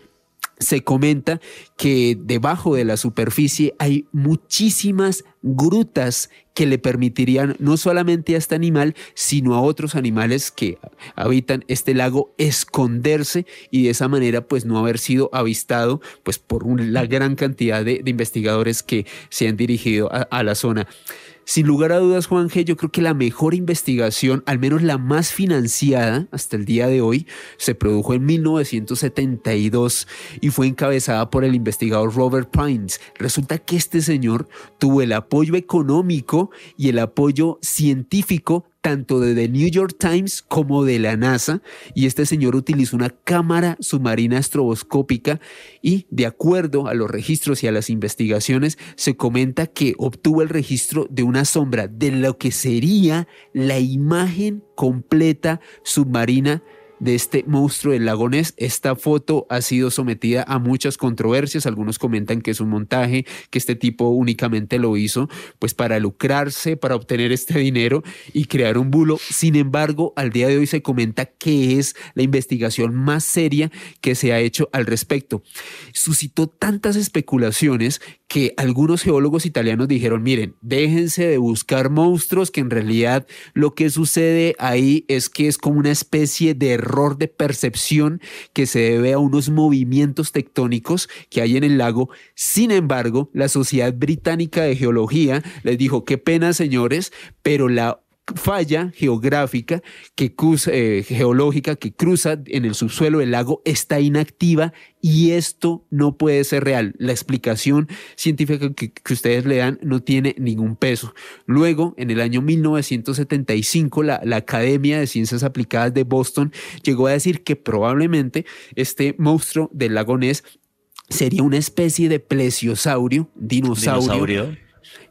se comenta que debajo de la superficie hay muchísimas grutas que le permitirían no solamente a este animal, sino a otros animales que habitan este lago esconderse y de esa manera pues no haber sido avistado pues por la gran cantidad de, investigadores que se han dirigido a la zona. Sin lugar a dudas, Juan G., yo creo que la mejor investigación, al menos la más financiada hasta el día de hoy, se produjo en 1972 y fue encabezada por el investigador Robert Pines. Resulta que este señor tuvo el apoyo económico y el apoyo científico tanto de The New York Times como de la NASA, y este señor utilizó una cámara submarina estroboscópica y, de acuerdo a los registros y a las investigaciones, se comenta que obtuvo el registro de una sombra de lo que sería la imagen completa submarina de este monstruo del lago Ness. Esta foto ha sido sometida a muchas controversias. Algunos comentan que es un montaje, que este tipo únicamente lo hizo pues para lucrarse, para obtener este dinero y crear un bulo. Sin embargo, al día de hoy se comenta que es la investigación más seria que se ha hecho al respecto. Suscitó tantas especulaciones que algunos geólogos italianos dijeron, miren, déjense de buscar monstruos, que en realidad lo que sucede ahí es que es como una especie de error de percepción que se debe a unos movimientos tectónicos que hay en el lago. Sin embargo, la Sociedad Británica de Geología les dijo, qué pena señores, pero la falla geográfica que cruza, eh, geológica que cruza en el subsuelo del lago está inactiva y esto no puede ser real. La explicación científica que, ustedes le dan no tiene ningún peso. Luego, en el año 1975, la, la Academia de Ciencias Aplicadas de Boston llegó a decir que probablemente este monstruo del lago Ness sería una especie de plesiosaurio, dinosaurio.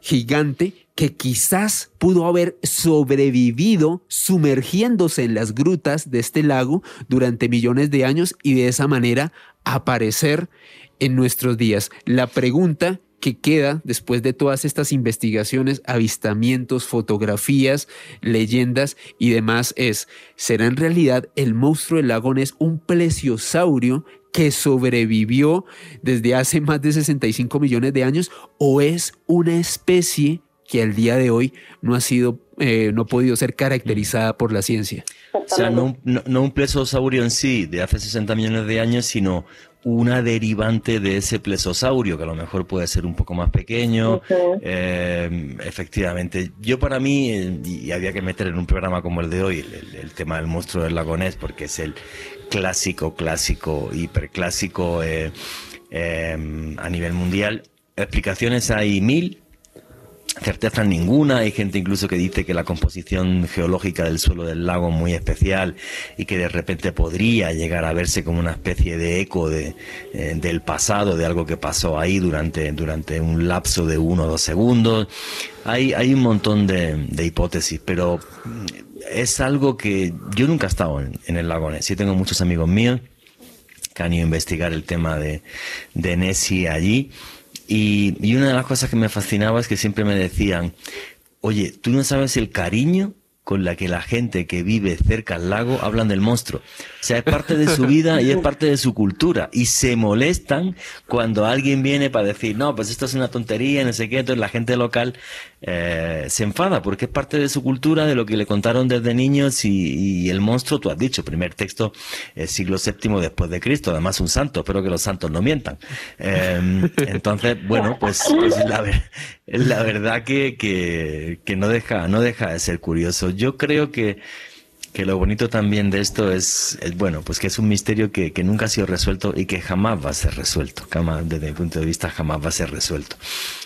Gigante que quizás pudo haber sobrevivido sumergiéndose en las grutas de este lago durante millones de años y de esa manera aparecer en nuestros días. La pregunta que queda después de todas estas investigaciones, avistamientos, fotografías, leyendas y demás es, ¿será en realidad el monstruo del lago un plesiosaurio que sobrevivió desde hace más de 65 millones de años o es una especie que al día de hoy no ha sido, eh, no ha podido ser caracterizada por la ciencia. O sea, no, un plesosaurio en sí de hace 60 millones de años, sino una derivante de ese plesosaurio, que a lo mejor puede ser un poco más pequeño. Eh, efectivamente, yo para mí, y había que meter en un programa como el de hoy, el, tema del monstruo del lagonés, porque es el clásico, clásico, hiperclásico a nivel mundial. Explicaciones hay mil, certeza ninguna. Hay gente incluso que dice que la composición geológica del suelo del lago es muy especial y que de repente podría llegar a verse como una especie de eco de, eh, del pasado, de algo que pasó ahí durante, durante un lapso de uno o dos segundos. Hay, hay un montón de, hipótesis, pero es algo que yo nunca he estado en, el lago Ness. Sí tengo muchos amigos míos que han ido a investigar el tema de, de Nessie allí y, y una de las cosas que me fascinaba es que siempre me decían, oye, tú no sabes el cariño con la que la gente que vive cerca al lago hablan del monstruo. O sea, es parte de su vida y es parte de su cultura. Y se molestan cuando alguien viene para decir, no, pues esto es una tontería, no sé qué. Entonces la gente local eh, se enfada porque es parte de su cultura, de lo que le contaron desde niños y, el monstruo, tú has dicho, primer texto, eh, siglo VII después de Cristo, además un santo, espero que los santos no mientan. Em, entonces, bueno, pues, pues la, la, verdad que, que, que no, deja, no deja de ser curioso. Yo creo que que lo bonito también de esto es, bueno, pues que es un misterio que, que, nunca ha sido resuelto y que jamás va a ser resuelto, jamás, desde mi punto de vista jamás va a ser resuelto.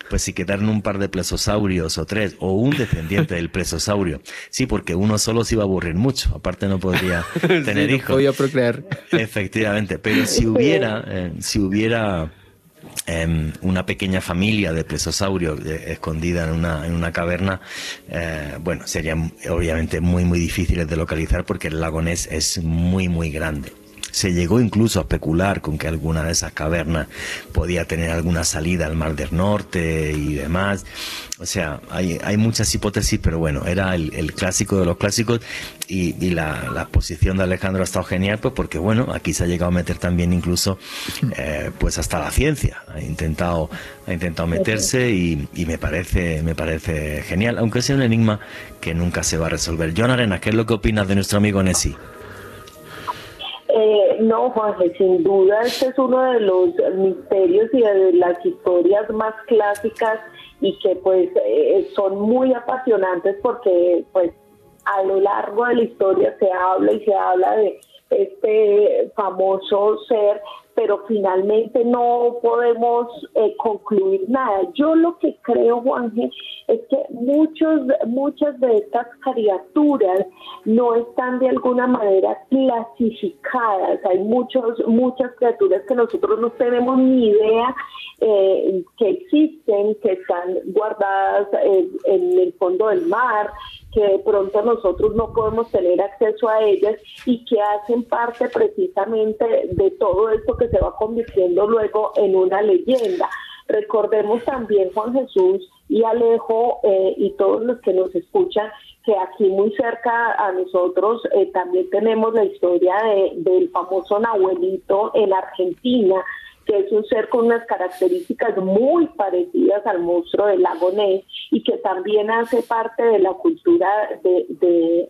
Pues si quedaron un par de plesosaurios o tres, o un descendiente del plesosaurio, sí, porque uno solo se iba a aburrir mucho, aparte no podría tener hijos. No podía procrear. Efectivamente, pero si hubiera, eh, si hubiera Em, una pequeña familia de plesiosaurios eh, escondida en una, en una caverna, eh, bueno, serían obviamente muy, muy difíciles de localizar porque el lago Ness es muy, muy grande. Se llegó incluso a especular con que alguna de esas cavernas podía tener alguna salida al Mar del Norte y demás. O sea, hay, hay muchas hipótesis, pero bueno, era el, clásico de los clásicos y, la, la, exposición de Alejandro ha estado genial, pues porque bueno, aquí se ha llegado a meter también incluso eh, pues hasta la ciencia. Ha intentado, ha intentado meterse y, y, me parece, me parece genial, aunque sea un enigma que nunca se va a resolver. John Arenas, ¿qué es lo que opinas de nuestro amigo Nessie? Eh, no, Juanje, sin duda este es uno de los misterios y de las historias más clásicas y que pues eh, son muy apasionantes porque pues a lo largo de la historia se habla y se habla de este famoso ser pero finalmente no podemos eh, concluir nada. Yo lo que creo, Juanje, es que muchos, muchas de estas criaturas no están de alguna manera clasificadas. Hay muchos, muchas criaturas que nosotros no tenemos ni idea eh, que existen, que están guardadas en el fondo del mar, que de pronto nosotros no podemos tener acceso a ellas y que hacen parte precisamente de todo esto que se va convirtiendo luego en una leyenda. Recordemos también, Juan Jesús y Alejo eh, y todos los que nos escuchan, que aquí muy cerca a nosotros eh, también tenemos la historia de, del famoso Nahuelito en Argentina, que es un ser con unas características muy parecidas al monstruo del lago Ness y que también hace parte de la cultura de,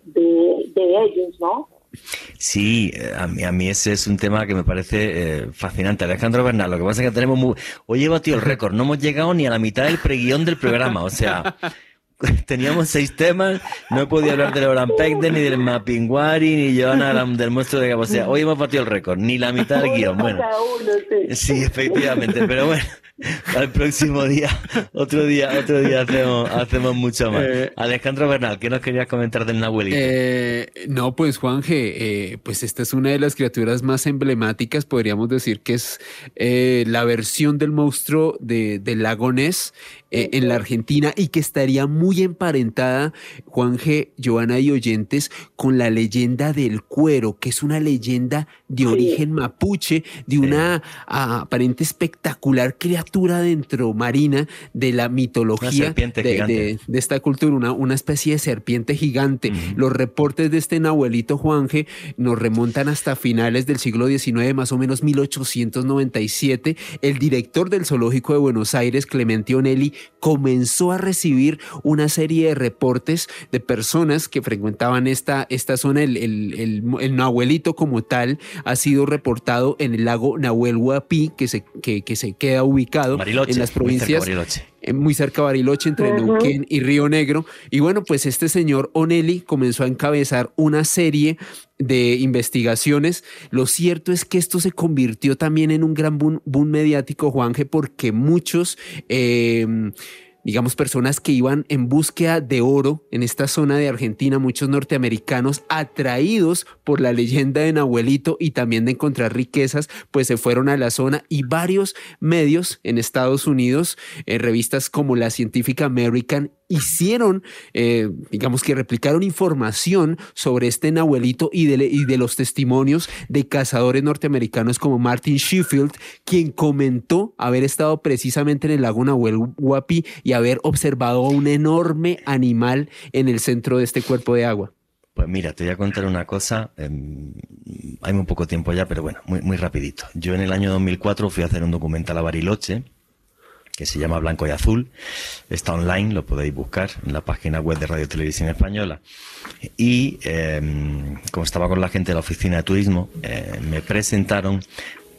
ellos, ¿no? Sí, a mí, a mí ese es un tema que me parece eh, fascinante. Alejandro Bernal, lo que pasa es que tenemos muy... Hoy llevo tío el récord, no hemos llegado ni a la mitad del preguión del programa, o sea, teníamos seis temas, no he podido hablar del Oran ni del Mapinguari, ni Joana del monstruo de sea, hoy hemos batido el récord, ni la mitad del guion. Bueno, sí, efectivamente, pero bueno. Al próximo día, otro día, otro día hacemos, hacemos mucho más. Eh, Alejandro Bernal, ¿qué nos querías comentar del Nahuelito? Eh, no, pues Juanje, eh, pues esta es una de las criaturas más emblemáticas, podríamos decir que es la versión del monstruo de, del lago Ness en la Argentina y que estaría muy emparentada, Juanje, Joana y oyentes, con la leyenda del cuero, que es una leyenda de origen mapuche, de una aparente espectacular criatura dentro marina de la mitología de, esta cultura, una, una, especie de serpiente gigante. Los reportes de este Nahuelito Juanje nos remontan hasta finales del siglo XIX, más o menos 1897. El director del Zoológico de Buenos Aires, Clemente Onelli, comenzó a recibir una serie de reportes de personas que frecuentaban esta, esta zona. El, el, el, Nahuelito como tal ha sido reportado en el lago Nahuel Huapi, que se, que, que se queda ubicado en las provincias. Eh, muy cerca de Bariloche, entre Neuquén y Río Negro. Y bueno, pues este señor Onelli comenzó a encabezar una serie de investigaciones. Lo cierto es que esto se convirtió también en un gran boom, mediático, Juanje, porque muchos... Eh, digamos, personas que iban en búsqueda de oro en esta zona de Argentina, muchos norteamericanos atraídos por la leyenda de Nahuelito y también de encontrar riquezas, pues se fueron a la zona y varios medios en Estados Unidos, eh, revistas como la científica American hicieron, eh, digamos que replicaron información sobre este Nahuelito y de, los testimonios de cazadores norteamericanos como Martin Sheffield, quien comentó haber estado precisamente en el lago Nahuel Huapi y haber observado un enorme animal en el centro de este cuerpo de agua. Pues mira, te voy a contar una cosa, em, hay muy poco tiempo ya, pero bueno, muy, muy rapidito. Yo en el año 2004 fui a hacer un documental a Bariloche, que se llama Blanco y Azul. Está online, lo podéis buscar en la página web de Radio Televisión Española. Y em, como estaba con la gente de la oficina de turismo, eh, me presentaron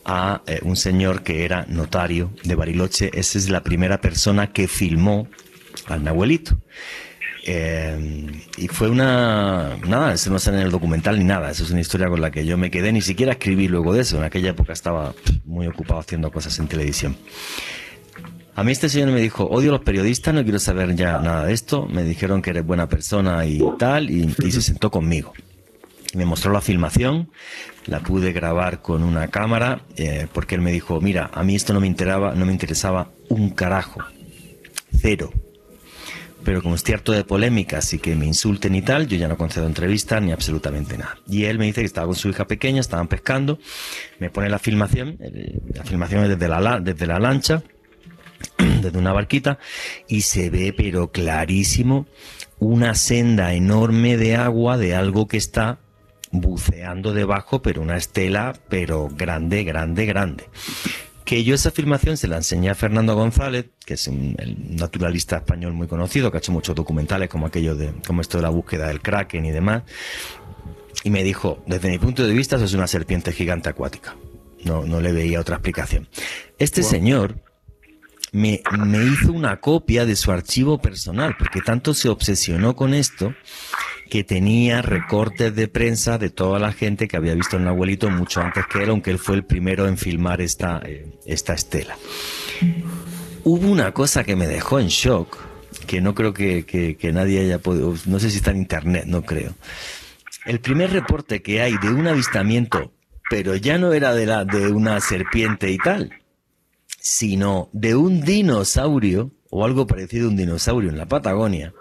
a eh, un señor que era notario de Bariloche. Esa es la primera persona que filmó al Nahuelito. Eh, y fue una... Nada, eso no sale en el documental ni nada, eso es una historia con la que yo me quedé, ni siquiera escribí luego de eso, en aquella época estaba muy ocupado haciendo cosas en televisión. A mí este señor me dijo, odio a los periodistas, no quiero saber ya nada de esto, me dijeron que eres buena persona y tal, y, se sentó conmigo. Me mostró la filmación, la pude grabar con una cámara, eh, porque él me dijo, mira, a mí esto no me, interesaba, no me interesaba un carajo, cero. Pero como estoy harto de polémicas y que me insulten y tal, yo ya no concedo entrevistas ni absolutamente nada. Y él me dice que estaba con su hija pequeña, estaban pescando, me pone la filmación, eh, la filmación es desde la, desde la lancha, desde una barquita y se ve pero clarísimo una senda enorme de agua de algo que está buceando debajo, pero una estela, pero grande, grande, grande. Que yo esa afirmación se la enseñé a Fernando González, que es un naturalista español muy conocido, que ha hecho muchos documentales como aquello de, como esto de la búsqueda del kraken y demás. Y me dijo, desde mi punto de vista, eso es una serpiente gigante acuática. No, no le veía otra explicación. Este señor, me, hizo una copia de su archivo personal, porque tanto se obsesionó con esto que tenía recortes de prensa de toda la gente que había visto el abuelito mucho antes que él, aunque él fue el primero en filmar esta, eh, esta estela. Hubo una cosa que me dejó en shock, que no creo que, que, que nadie haya podido, no sé si está en internet, no creo. El primer reporte que hay de un avistamiento, pero ya no era de, la, de una serpiente y tal, sino de un dinosaurio o algo parecido a un dinosaurio en la Patagonia,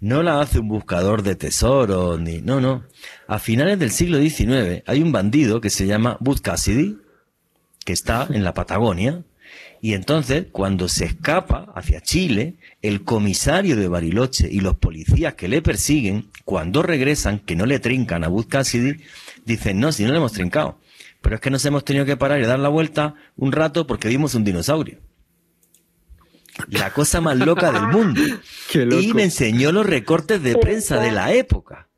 no la hace un buscador de tesoros, ni. No, no. A finales del siglo XIX hay un bandido que se llama Bud Cassidy, que está en la Patagonia, y entonces, cuando se escapa hacia Chile, el comisario de Bariloche y los policías que le persiguen, cuando regresan, que no le trincan a Bud Cassidy, dicen, no, si no le hemos trincado. Pero es que nos hemos tenido que parar y dar la vuelta un rato porque vimos un dinosaurio. La cosa más loca del mundo. Y me enseñó los recortes de prensa de la época.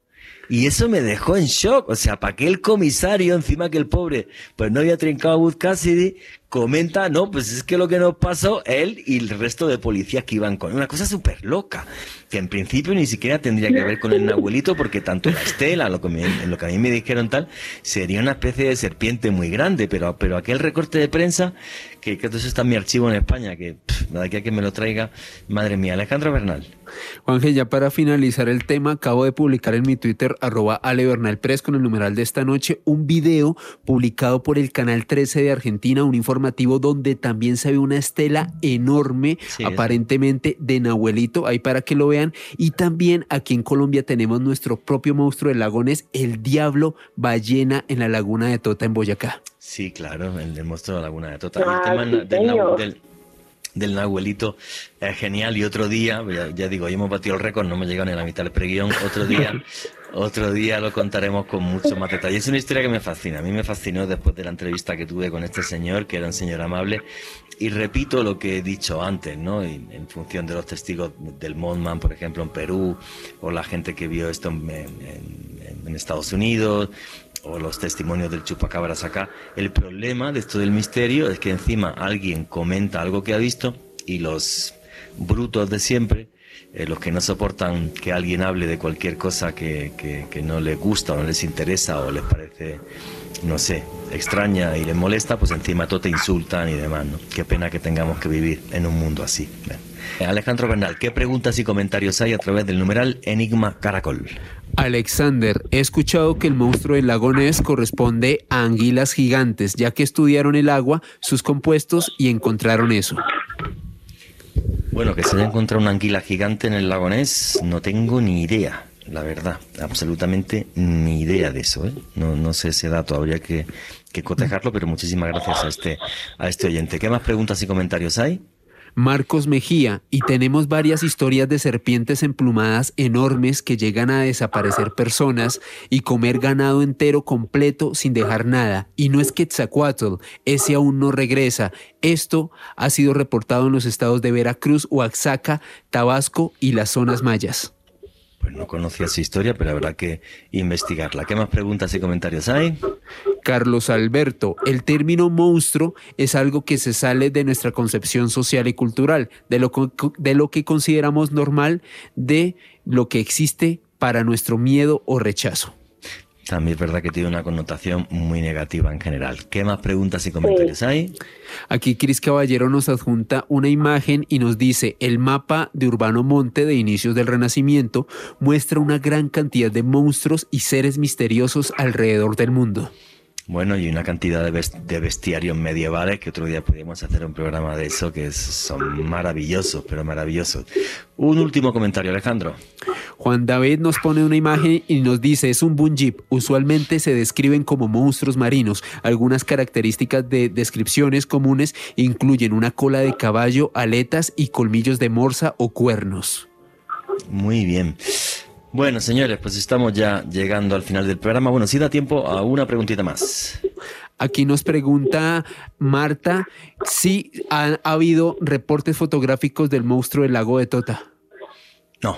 Y eso me dejó en shock. O sea, para que el comisario, encima que el pobre, pues no había trincado a Wood Cassidy, comenta, no, pues es que lo que nos pasó, él y el resto de policías que iban con una cosa súper loca, que en principio ni siquiera tendría que ver con el abuelito, porque tanto la estela, lo que en lo que a mí me dijeron tal, sería una especie de serpiente muy grande, pero, pero aquel recorte de prensa, que, eso está en mi archivo en España, que nada que que me lo traiga, madre mía, Alejandro Bernal. Juanje, ya para finalizar el tema, acabo de publicar en mi Twitter, arroba Ale Press, con el numeral de esta noche, un video publicado por el Canal 13 de Argentina, un informe donde también se ve una estela enorme, aparentemente de Nahuelito, ahí para que lo vean. Y también aquí en Colombia tenemos nuestro propio monstruo del lagones, el diablo ballena en la laguna de Tota en Boyacá. Sí, claro, el, monstruo de la laguna de Tota. el tema del, del, Nahuelito es genial y otro día, ya, digo, ya hemos batido el récord, no me llega ni a la mitad del preguión, otro día Otro día lo contaremos con mucho más detalle. Es una historia que me fascina. A mí me fascinó después de la entrevista que tuve con este señor, que era un señor amable. Y repito lo que he dicho antes, ¿no? En, función de los testigos del Mothman, por ejemplo, en Perú, o la gente que vio esto en, Estados Unidos, o los testimonios del chupacabras acá. El problema de esto del misterio es que encima alguien comenta algo que ha visto y los brutos de siempre eh, los que no soportan que alguien hable de cualquier cosa que, que, no les gusta o no les interesa o les parece, no sé, extraña y les molesta, pues encima todo te insultan y demás, ¿no? Qué pena que tengamos que vivir en un mundo así. Alejandro Bernal, ¿qué preguntas y comentarios hay a través del numeral Enigma Caracol? Alexander, he escuchado que el monstruo del lago Ness corresponde a anguilas gigantes, ya que estudiaron el agua, sus compuestos y encontraron eso. Bueno, que se haya encontrado una anguila gigante en el lago Ness, no tengo ni idea, la verdad, absolutamente ni idea de eso. ¿eh? No, no sé ese dato, habría que, que cotejarlo, pero muchísimas gracias a este, a este oyente. ¿Qué más preguntas y comentarios hay? Marcos Mejía, y tenemos varias historias de serpientes emplumadas enormes que llegan a desaparecer personas y comer ganado entero completo sin dejar nada. Y no es Quetzalcoatl, ese aún no regresa. Esto ha sido reportado en los estados de Veracruz, Oaxaca, Tabasco y las zonas mayas. Pues no conocía esa historia, pero habrá que investigarla. ¿Qué más preguntas y comentarios hay? Carlos Alberto, el término monstruo es algo que se sale de nuestra concepción social y cultural, de lo, de lo que consideramos normal de lo que existe para nuestro miedo o rechazo. También es verdad que tiene una connotación muy negativa en general. ¿Qué más preguntas y comentarios hay? Aquí Cris Caballero nos adjunta una imagen y nos dice, el mapa de Urbano Monte de inicios del Renacimiento muestra una gran cantidad de monstruos y seres misteriosos alrededor del mundo. Bueno, y una cantidad de, bestiarios medievales que otro día pudimos hacer un programa de eso que son maravillosos, pero maravillosos. Un último comentario, Alejandro. Juan David nos pone una imagen y nos dice, es un bunjip. Usualmente se describen como monstruos marinos. Algunas características de descripciones comunes incluyen una cola de caballo, aletas y colmillos de morsa o cuernos. Muy bien. Bueno, señores, pues estamos ya llegando al final del programa. Bueno, si da tiempo a una preguntita más. Aquí nos pregunta Marta si ha habido reportes fotográficos del monstruo del lago de Tota. No,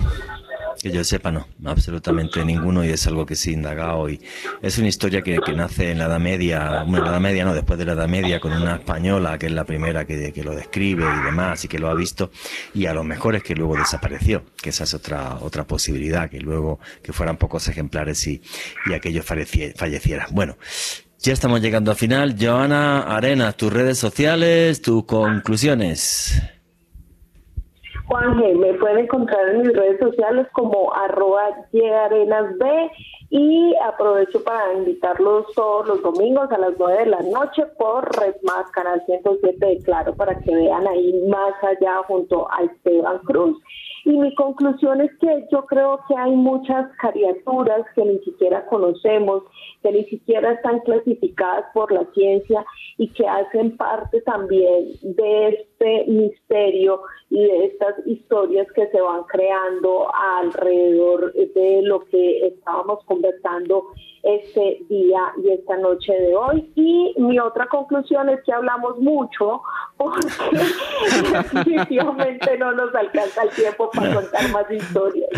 que yo sepa, no, absolutamente ninguno y es algo que sí indagado y es una historia que, nace en la Edad Media, bueno, en la Edad Media no, después de la Edad Media con una española que es la primera que, que lo describe y demás y que lo ha visto y a lo mejor es que luego desapareció, que esa es otra, otra posibilidad, que luego que fueran pocos ejemplares y, y aquellos fallecieran. Bueno, ya estamos llegando al final. Joana Arena, tus redes sociales, tus conclusiones. Juan G, me pueden encontrar en mis redes sociales como arroba B y aprovecho para invitarlos todos los domingos a las 9 de la noche por Red Más, Canal 107 de Claro, para que vean ahí más allá junto a Esteban Cruz. Y mi conclusión es que yo creo que hay muchas criaturas que ni siquiera conocemos, que ni siquiera están clasificadas por la ciencia y que hacen parte también de este misterio y de estas historias que se van creando alrededor de lo que estábamos conversando este día y esta noche de hoy. Y mi otra conclusión es que hablamos mucho porque definitivamente no nos alcanza el tiempo para contar más historias.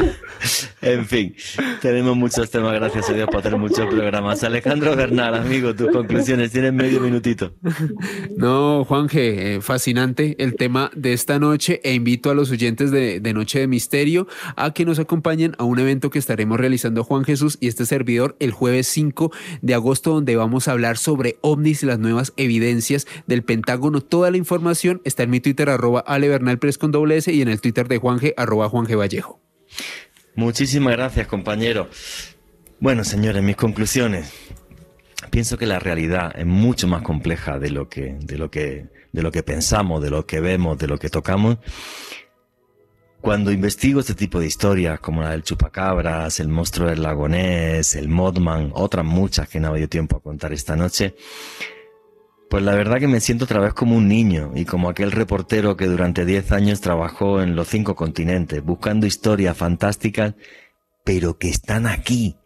En fin, tenemos muchos temas, gracias a Dios, para tener muchos programas. Alejandro Bernal, amigo, tus conclusiones, tienes medio minutito. No, Juanje, eh, fascinante el tema de esta noche e invito a los oyentes de, Noche de Misterio a que nos acompañen a un evento que estaremos realizando Juan Jesús y este servidor el jueves 5 de agosto, donde vamos a hablar sobre ovnis y las nuevas evidencias del Pentágono. Toda la información está en mi Twitter, arroba con doble S y en el Twitter de Juanje, arroba Juanje Vallejo. Muchísimas gracias, compañero. Bueno, señores, mis conclusiones. Pienso que la realidad es mucho más compleja de lo que, de lo que, de lo que pensamos, de lo que vemos, de lo que tocamos. Cuando investigo este tipo de historias, como la del chupacabras, el monstruo del lagonés, el modman, otras muchas que no ha habido tiempo a contar esta noche, pues la verdad que me siento otra vez como un niño y como aquel reportero que durante 10 años trabajó en los cinco continentes buscando historias fantásticas, pero que están aquí,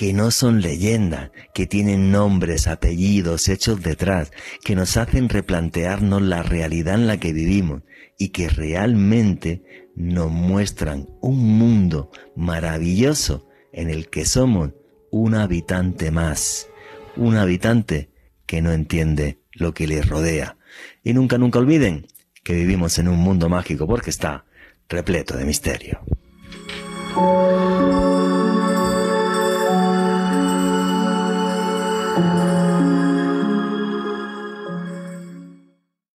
que no son leyendas, que tienen nombres, apellidos, hechos detrás, que nos hacen replantearnos la realidad en la que vivimos y que realmente nos muestran un mundo maravilloso en el que somos un habitante más, un habitante que no entiende lo que le rodea. Y nunca, nunca olviden que vivimos en un mundo mágico porque está repleto de misterio.